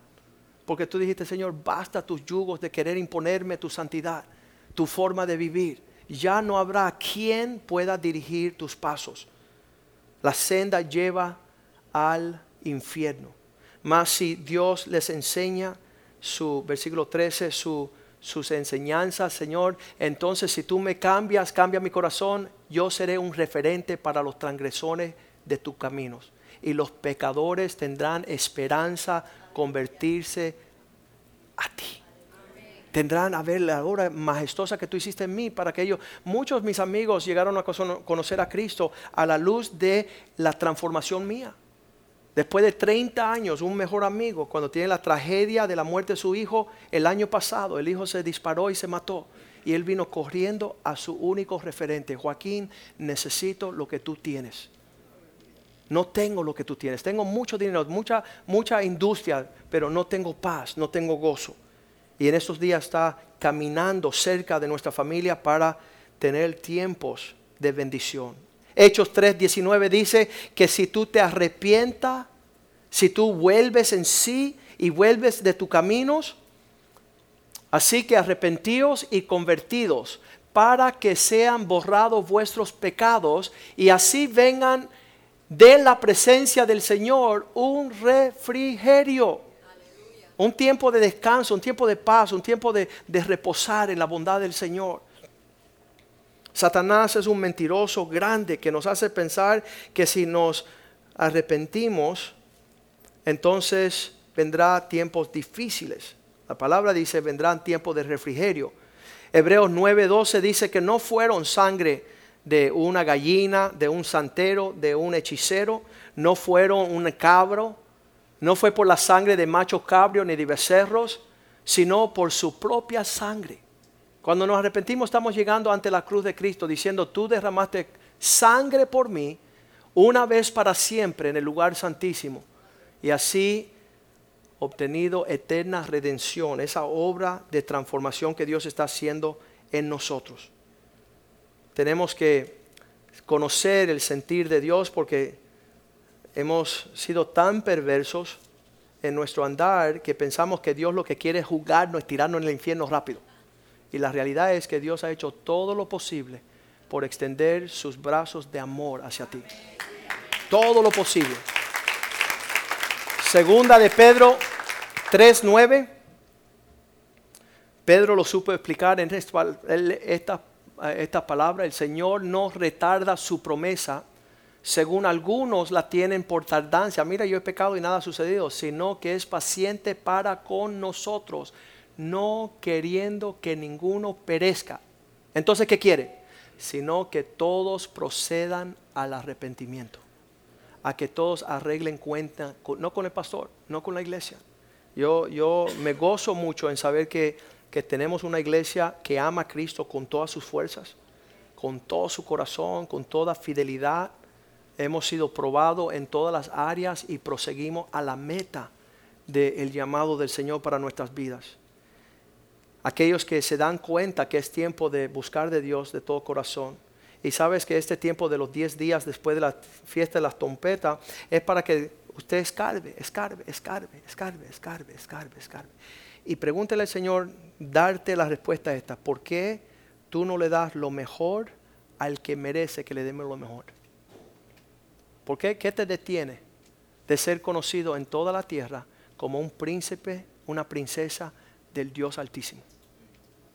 B: Porque tú dijiste, Señor, basta tus yugos de querer imponerme tu santidad, tu forma de vivir. Ya no habrá quien pueda dirigir tus pasos. La senda lleva al infierno. Mas si Dios les enseña su versículo 13, su, sus enseñanzas, Señor, entonces si tú me cambias, cambia mi corazón, yo seré un referente para los transgresores de tus caminos. Y los pecadores tendrán esperanza convertirse a ti. Tendrán a ver la obra majestuosa que tú hiciste en mí para que ellos, muchos mis amigos llegaron a conocer a Cristo a la luz de la transformación mía. Después de 30 años, un mejor amigo, cuando tiene la tragedia de la muerte de su hijo, el año pasado, el hijo se disparó y se mató. Y él vino corriendo a su único referente, Joaquín, necesito lo que tú tienes no tengo lo que tú tienes. Tengo mucho dinero, mucha, mucha industria, pero no tengo paz, no tengo gozo. Y en estos días está caminando cerca de nuestra familia para tener tiempos de bendición. Hechos 3:19 dice que si tú te arrepientas, si tú vuelves en sí y vuelves de tus caminos, así que arrepentidos y convertidos para que sean borrados vuestros pecados y así vengan de la presencia del Señor un refrigerio. Un tiempo de descanso, un tiempo de paz, un tiempo de, de, reposar en la bondad del Señor. Satanás es un mentiroso grande que nos hace pensar que si nos arrepentimos, entonces vendrá tiempos difíciles. La palabra dice, vendrán tiempos de refrigerio. Hebreos 9:12 dice que no fueron sangre de una gallina, de un santero, de un hechicero, no fueron un cabro, no fue por la sangre de machos cabrios ni de becerros, sino por su propia sangre. Cuando nos arrepentimos estamos llegando ante la cruz de Cristo diciendo, tú derramaste sangre por mí una vez para siempre en el lugar santísimo. Y así obtenido eterna redención, esa obra de transformación que Dios está haciendo en nosotros tenemos que conocer el sentir de Dios porque hemos sido tan perversos en nuestro andar que pensamos que Dios lo que quiere es jugarnos, tirarnos en el infierno rápido. Y la realidad es que Dios ha hecho todo lo posible por extender sus brazos de amor hacia ti. Todo lo posible. Segunda de Pedro 3.9. Pedro lo supo explicar en esta, esta, palabra. El Señor no retarda su promesa según algunos la tienen por tardancia. Mira, yo he pecado y nada ha sucedido, sino que es paciente para con nosotros, no queriendo que ninguno perezca. Entonces, ¿qué quiere? Sino que todos procedan al arrepentimiento, a que todos arreglen cuenta, no con el pastor, no con la iglesia. Yo, yo me gozo mucho en saber que, que tenemos una iglesia que ama a Cristo con todas sus fuerzas, con todo su corazón, con toda fidelidad hemos sido probados en todas las áreas y proseguimos a la meta del llamado del Señor para nuestras vidas. Aquellos que se dan cuenta que es tiempo de buscar de Dios de todo corazón. Y sabes que este tiempo de los 10 días después de la fiesta de las trompetas es para que usted escarbe, escarbe, escarbe, escarbe, escarbe, escarbe, escarbe. Y pregúntele al Señor, darte la respuesta a esta. ¿Por qué tú no le das lo mejor al que merece que le demos lo mejor? ¿Por qué? ¿Qué te detiene de ser conocido en toda la tierra como un príncipe, una princesa del Dios Altísimo?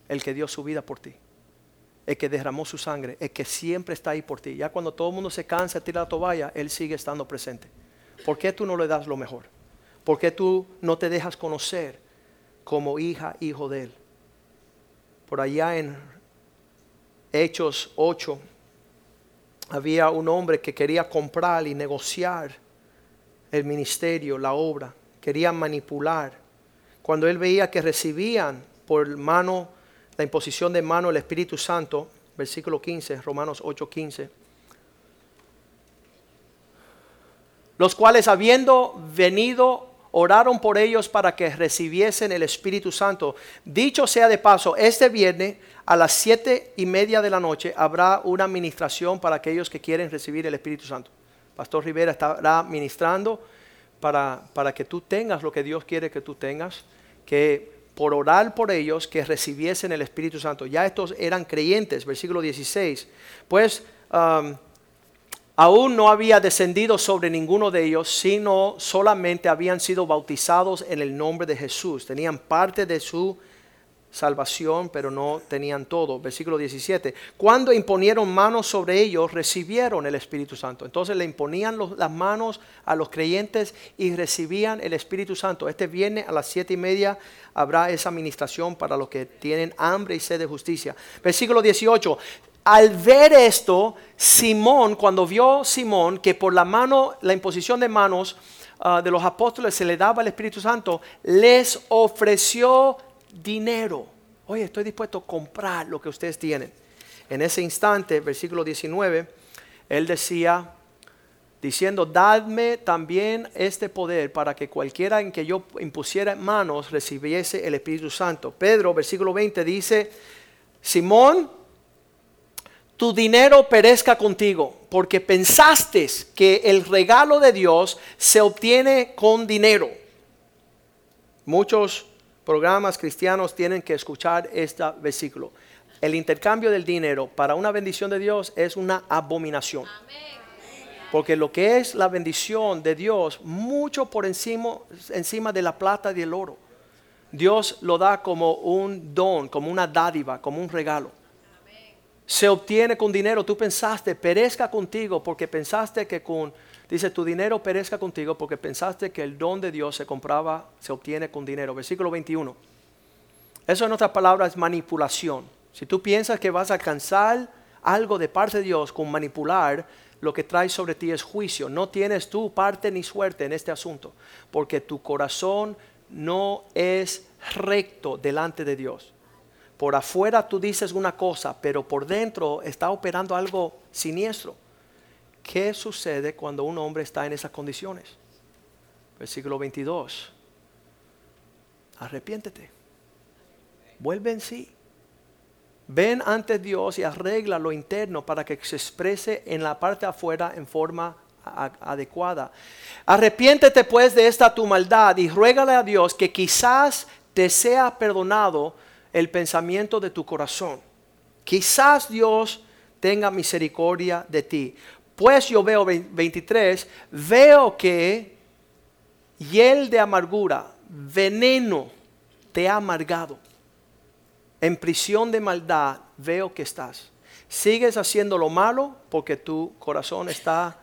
B: El que dio su vida por ti, el que derramó su sangre, el que siempre está ahí por ti. Ya cuando todo el mundo se cansa, tira la toalla, Él sigue estando presente. ¿Por qué tú no le das lo mejor? ¿Por qué tú no te dejas conocer como hija, hijo de Él? Por allá en Hechos 8, había un hombre que quería comprar y negociar el ministerio, la obra, quería manipular. Cuando él veía que recibían por mano, la imposición de mano del Espíritu Santo, versículo 15, Romanos 8, 15, los cuales habiendo venido oraron por ellos para que recibiesen el Espíritu Santo. Dicho sea de paso, este viernes a las siete y media de la noche habrá una administración para aquellos que quieren recibir el Espíritu Santo. Pastor Rivera estará ministrando para, para que tú tengas lo que Dios quiere que tú tengas, que por orar por ellos que recibiesen el Espíritu Santo. Ya estos eran creyentes, versículo 16. Pues um, aún no había descendido sobre ninguno de ellos, sino solamente habían sido bautizados en el nombre de Jesús. Tenían parte de su salvación, pero no tenían todo. Versículo 17. Cuando imponieron manos sobre ellos, recibieron el Espíritu Santo. Entonces le imponían las manos a los creyentes y recibían el Espíritu Santo. Este viernes a las siete y media habrá esa administración para los que tienen hambre y sed de justicia. Versículo 18 al ver esto, Simón, cuando vio Simón que por la mano, la imposición de manos ah, de los apóstoles se le daba el Espíritu Santo, les ofreció dinero. Oye, estoy dispuesto a comprar lo que ustedes tienen. En ese instante, versículo 19, él decía, diciendo, dadme también este poder para que cualquiera en que yo impusiera manos recibiese el Espíritu Santo. Pedro, versículo 20, dice, Simón, tu dinero perezca contigo, porque pensaste que el regalo de Dios se obtiene con dinero. Muchos programas cristianos tienen que escuchar este versículo. El intercambio del dinero para una bendición de Dios es una abominación. Porque lo que es la bendición de Dios, mucho por encima, encima de la plata y del oro. Dios lo da como un don, como una dádiva, como un regalo se obtiene con dinero. Tú pensaste, perezca contigo porque pensaste que con, dice, tu dinero perezca contigo porque pensaste que el don de Dios se compraba, se obtiene con dinero. Versículo 21. Eso en otras palabras es manipulación. Si tú piensas que vas a alcanzar algo de parte de Dios con manipular, lo que trae sobre ti es juicio. No tienes tú parte ni suerte en este asunto, porque tu corazón no es recto delante de Dios. Por afuera tú dices una cosa, pero por dentro está operando algo siniestro. ¿Qué sucede cuando un hombre está en esas condiciones? Versículo 22. Arrepiéntete. Vuelve en sí. Ven ante Dios y arregla lo interno para que se exprese en la parte afuera en forma adecuada. Arrepiéntete pues de esta tu maldad y ruégale a Dios que quizás te sea perdonado el pensamiento de tu corazón. Quizás Dios tenga misericordia de ti. Pues yo veo 23, veo que hiel de amargura, veneno te ha amargado. En prisión de maldad veo que estás. Sigues haciendo lo malo porque tu corazón está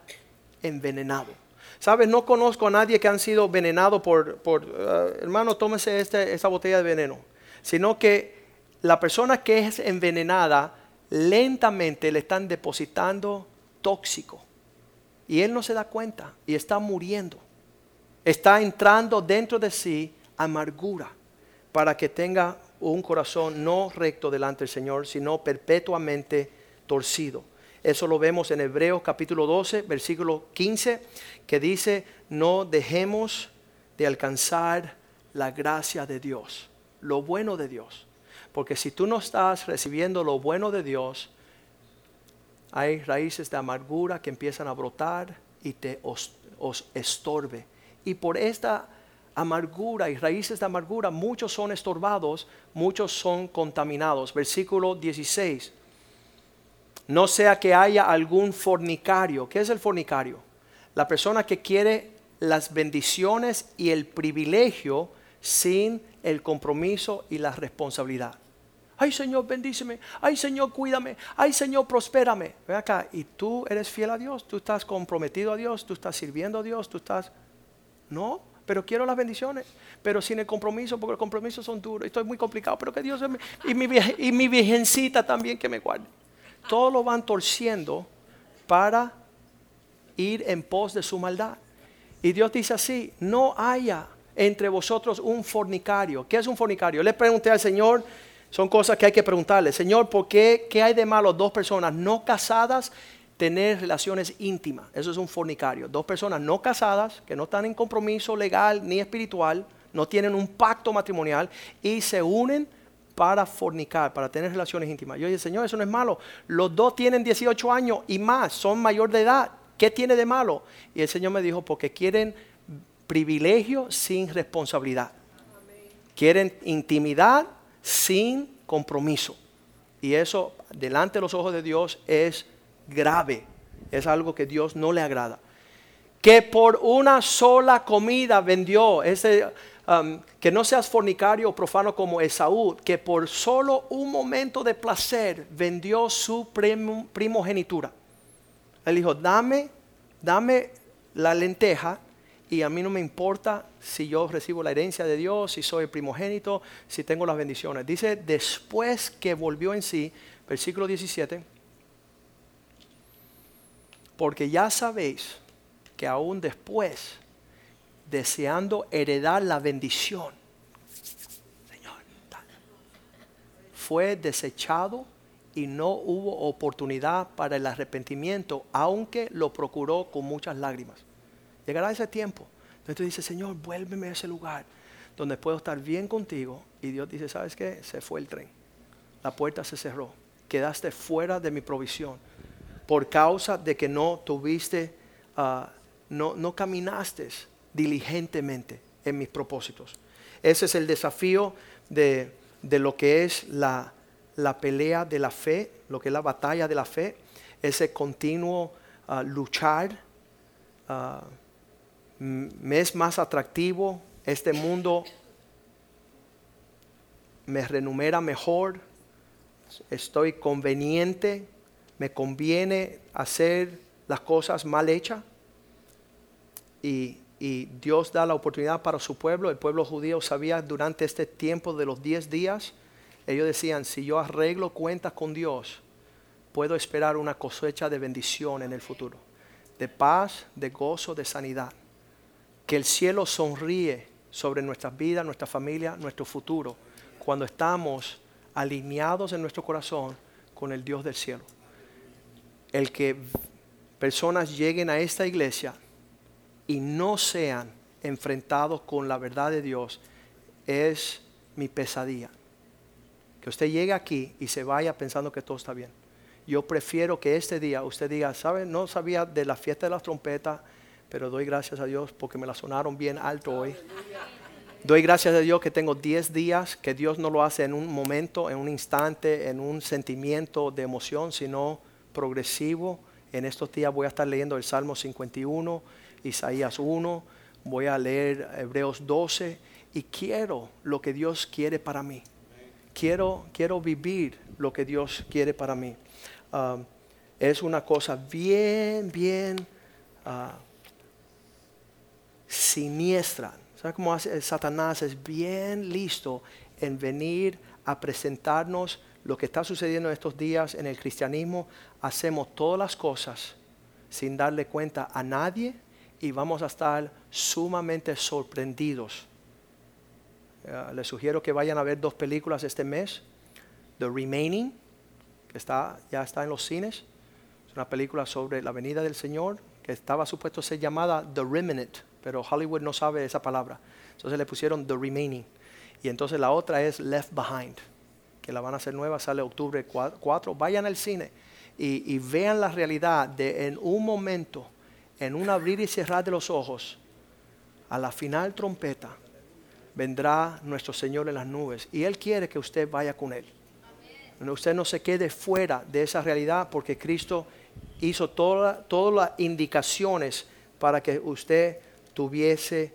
B: envenenado. Sabes, no conozco a nadie que han sido envenenado por, por uh, hermano, tómese este, esta botella de veneno. Sino que la persona que es envenenada, lentamente le están depositando tóxico. Y él no se da cuenta y está muriendo. Está entrando dentro de sí amargura para que tenga un corazón no recto delante del Señor, sino perpetuamente torcido. Eso lo vemos en Hebreos capítulo 12, versículo 15, que dice, no dejemos de alcanzar la gracia de Dios, lo bueno de Dios. Porque si tú no estás recibiendo lo bueno de Dios, hay raíces de amargura que empiezan a brotar y te os, estorbe. Y por esta amargura y raíces de amargura, muchos son estorbados, muchos son contaminados. Versículo 16. No sea que haya algún fornicario. ¿Qué es el fornicario? La persona que quiere las bendiciones y el privilegio sin el compromiso y la responsabilidad. Ay Señor, bendíceme. Ay Señor, cuídame. Ay Señor, prospérame. Ve acá. Y tú eres fiel a Dios. Tú estás comprometido a Dios. Tú estás sirviendo a Dios. Tú estás... No, pero quiero las bendiciones. Pero sin el compromiso, porque los compromisos son duros. Estoy muy complicado. Pero que Dios... y, mi, y mi virgencita también que me guarde. Todos lo van torciendo para ir en pos de su maldad. Y Dios dice así, no haya entre vosotros un fornicario. ¿Qué es un fornicario? Le pregunté al Señor, son cosas que hay que preguntarle. Señor, ¿por qué, qué hay de malo dos personas no casadas tener relaciones íntimas? Eso es un fornicario. Dos personas no casadas, que no están en compromiso legal ni espiritual, no tienen un pacto matrimonial y se unen para fornicar, para tener relaciones íntimas. Yo dije, Señor, eso no es malo. Los dos tienen 18 años y más, son mayor de edad. ¿Qué tiene de malo? Y el Señor me dijo, porque quieren privilegio sin responsabilidad. Quieren intimidad sin compromiso. Y eso, delante de los ojos de Dios, es grave. Es algo que Dios no le agrada. Que por una sola comida vendió ese Um, que no seas fornicario o profano como Esaú, que por solo un momento de placer vendió su primogenitura. Él dijo, dame, dame la lenteja y a mí no me importa si yo recibo la herencia de Dios, si soy primogénito, si tengo las bendiciones. Dice, después que volvió en sí, versículo 17, porque ya sabéis que aún después deseando heredar la bendición. Señor, fue desechado y no hubo oportunidad para el arrepentimiento, aunque lo procuró con muchas lágrimas. Llegará ese tiempo. Entonces dice, Señor, vuélveme a ese lugar donde puedo estar bien contigo. Y Dios dice, ¿sabes qué? Se fue el tren. La puerta se cerró. Quedaste fuera de mi provisión por causa de que no tuviste, ah, no, no caminaste diligentemente en mis propósitos. Ese es el desafío de, lo que es la, pelea de la fe, lo que es la batalla de la fe, ese continuo ah, luchar. Ah, me es más atractivo, este mundo me renumera mejor, estoy conveniente, me conviene hacer las cosas mal hechas. Y y Dios da la oportunidad para su pueblo. El pueblo judío sabía durante este tiempo de los 10 días, ellos decían, si yo arreglo cuentas con Dios, puedo esperar una cosecha de bendición en el futuro, de paz, de gozo, de sanidad. Que el cielo sonríe sobre nuestras vidas, nuestra familia, nuestro futuro, cuando estamos alineados en nuestro corazón con el Dios del cielo. El que personas lleguen a esta iglesia y no sean enfrentados con la verdad de Dios es mi pesadilla. Que usted llegue aquí y se vaya pensando que todo está bien. Yo prefiero que este día usted diga, ¿sabe? No sabía de la fiesta de las trompetas, pero doy gracias a Dios porque me la sonaron bien alto hoy. Doy gracias a Dios que tengo 10 días, que Dios no lo hace en un momento, en un instante, en un sentimiento de emoción, sino progresivo. En estos días voy a estar leyendo el Salmo 51 Isaías 1, voy a leer Hebreos 12 y quiero lo que Dios quiere para mí. Quiero, quiero vivir lo que Dios quiere para mí. Ah, es una cosa bien, bien ah, siniestra. ¿Sabes cómo hace Satanás? Es bien listo en venir a presentarnos lo que está sucediendo en estos días en el cristianismo. Hacemos todas las cosas sin darle cuenta a nadie y vamos a estar sumamente sorprendidos. Eh, les sugiero que vayan a ver dos películas este mes. The Remaining, que está, ya está en los cines. Es una película sobre la venida del Señor, que estaba supuesto ser llamada The Remnant, pero Hollywood no sabe esa palabra. Entonces le pusieron The Remaining. Y entonces la otra es Left Behind, que la van a hacer nueva, sale octubre 4. Vayan al cine y, vean la realidad de en un momento en un abrir y cerrar de los ojos, a la final trompeta, vendrá nuestro Señor en las nubes. Y Él quiere que usted vaya con Él. Usted no se quede fuera de esa realidad porque Cristo hizo todas las indicaciones para que usted tuviese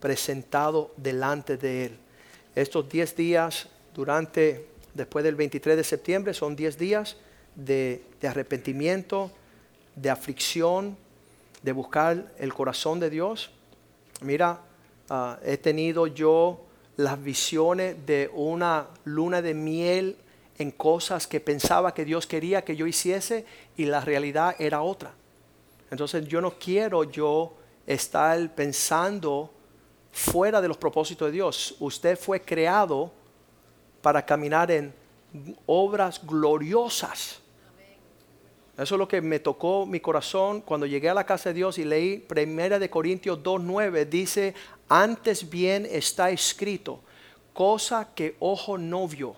B: presentado delante de Él. Estos 10 días durante, después del 23 de septiembre, son 10 días de, arrepentimiento, de aflicción, de buscar el corazón de Dios. Mira, ah, he tenido yo las visiones de una luna de miel en cosas que pensaba que Dios quería que yo hiciese y la realidad era otra. Entonces yo no quiero yo estar pensando fuera de los propósitos de Dios. Usted fue creado para caminar en obras gloriosas eso es lo que me tocó mi corazón cuando llegué a la casa de Dios y leí Primera de Corintios 2.9. Dice, antes bien está escrito, cosa que ojo no vio,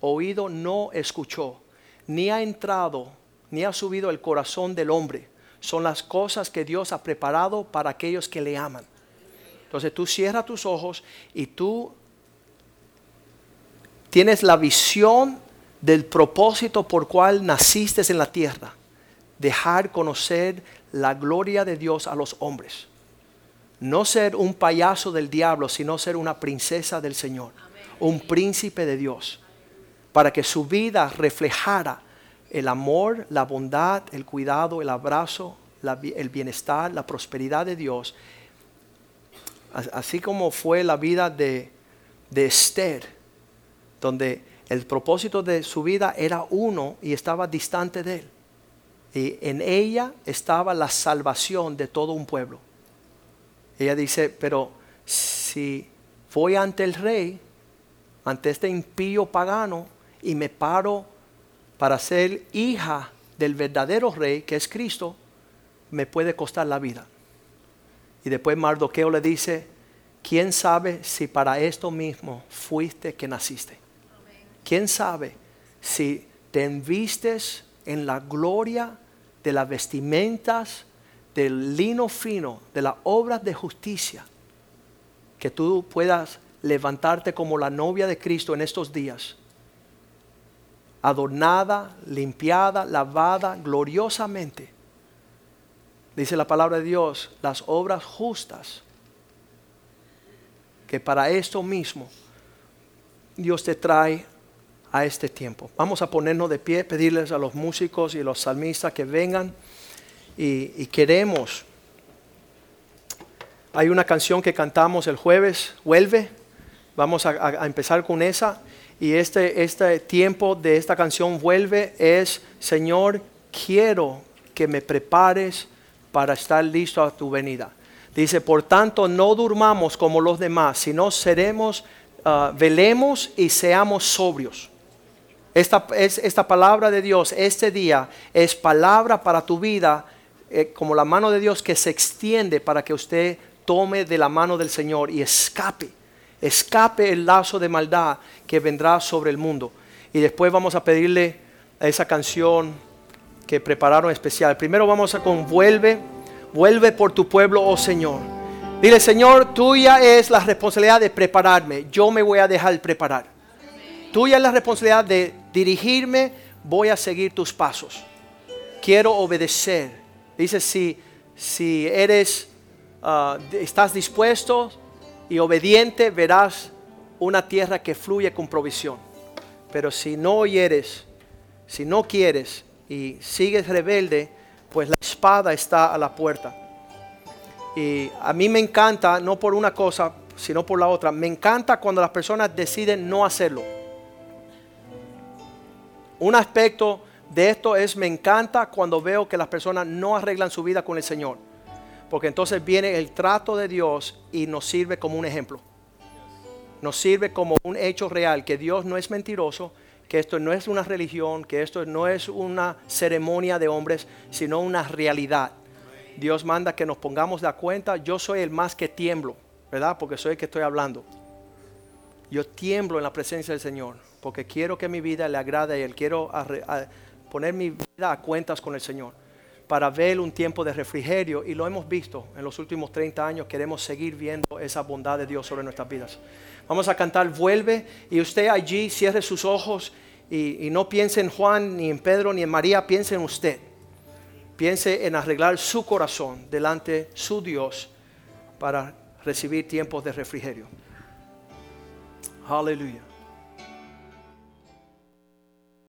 B: oído no escuchó, ni ha entrado, ni ha subido el corazón del hombre. Son las cosas que Dios ha preparado para aquellos que le aman. Entonces tú cierras tus ojos y tú tienes la visión del propósito por cual naciste en la tierra, dejar conocer la gloria de Dios a los hombres. No ser un payaso del diablo, sino ser una princesa del Señor, un príncipe de Dios, para que su vida reflejara el amor, la bondad, el cuidado, el abrazo, el bienestar, la prosperidad de Dios, así como fue la vida de, de Esther, donde el propósito de su vida era uno y estaba distante de él. Y en ella estaba la salvación de todo un pueblo. Ella dice, pero si voy ante el rey, ante este impío pagano, y me paro para ser hija del verdadero rey, que es Cristo, me puede costar la vida. Y después Mardoqueo le dice, ¿quién sabe si para esto mismo fuiste que naciste? ¿Quién sabe si te envistes en la gloria de las vestimentas, del lino fino, de las obras de justicia, que tú puedas levantarte como la novia de Cristo en estos días, adornada, limpiada, lavada gloriosamente. Dice la palabra de Dios, las obras justas, que para esto mismo Dios te trae a este tiempo. Vamos a ponernos de pie, pedirles a los músicos y los salmistas que vengan y, queremos. Hay una canción que cantamos el jueves, vuelve. Vamos a, empezar con esa. Y este, este tiempo de esta canción vuelve es, Señor, quiero que me prepares para estar listo a tu venida. Dice, por tanto, no durmamos como los demás, sino seremos, ah, velemos y seamos sobrios. Esta, es, esta palabra de Dios, este día, es palabra para tu vida, eh, como la mano de Dios que se extiende para que usted tome de la mano del Señor y escape, escape el lazo de maldad que vendrá sobre el mundo. Y después vamos a pedirle a esa canción que prepararon especial. Primero vamos a con vuelve, vuelve por tu pueblo, oh Señor. Dile, Señor, tuya es la responsabilidad de prepararme. Yo me voy a dejar preparar. Tuya es la responsabilidad de dirigirme, voy a seguir tus pasos. Quiero obedecer. Dice, si, si eres ah, estás dispuesto y obediente, verás una tierra que fluye con provisión. Pero si no oyeres, si no quieres y sigues rebelde, pues la espada está a la puerta. Y a mí me encanta, no por una cosa, sino por la otra, me encanta cuando las personas deciden no hacerlo. Un aspecto de esto es, me encanta cuando veo que las personas no arreglan su vida con el Señor. Porque entonces viene el trato de Dios y nos sirve como un ejemplo. Nos sirve como un hecho real, que Dios no es mentiroso, que esto no es una religión, que esto no es una ceremonia de hombres, sino una realidad. Dios manda que nos pongamos de cuenta, yo soy el más que tiemblo, ¿verdad? Porque soy el que estoy hablando. Yo tiemblo en la presencia del Señor, porque quiero que mi vida le agrade y Él. Quiero poner mi vida a cuentas con el Señor para ver un tiempo de refrigerio y lo hemos visto en los últimos 30 años, queremos seguir viendo esa bondad de Dios sobre nuestras vidas. Vamos a cantar Vuelve y usted allí cierre sus ojos y, no piense en Juan, ni en Pedro, ni en María, piense en usted. Piense en arreglar su corazón delante su Dios para recibir tiempos de refrigerio. Aleluya.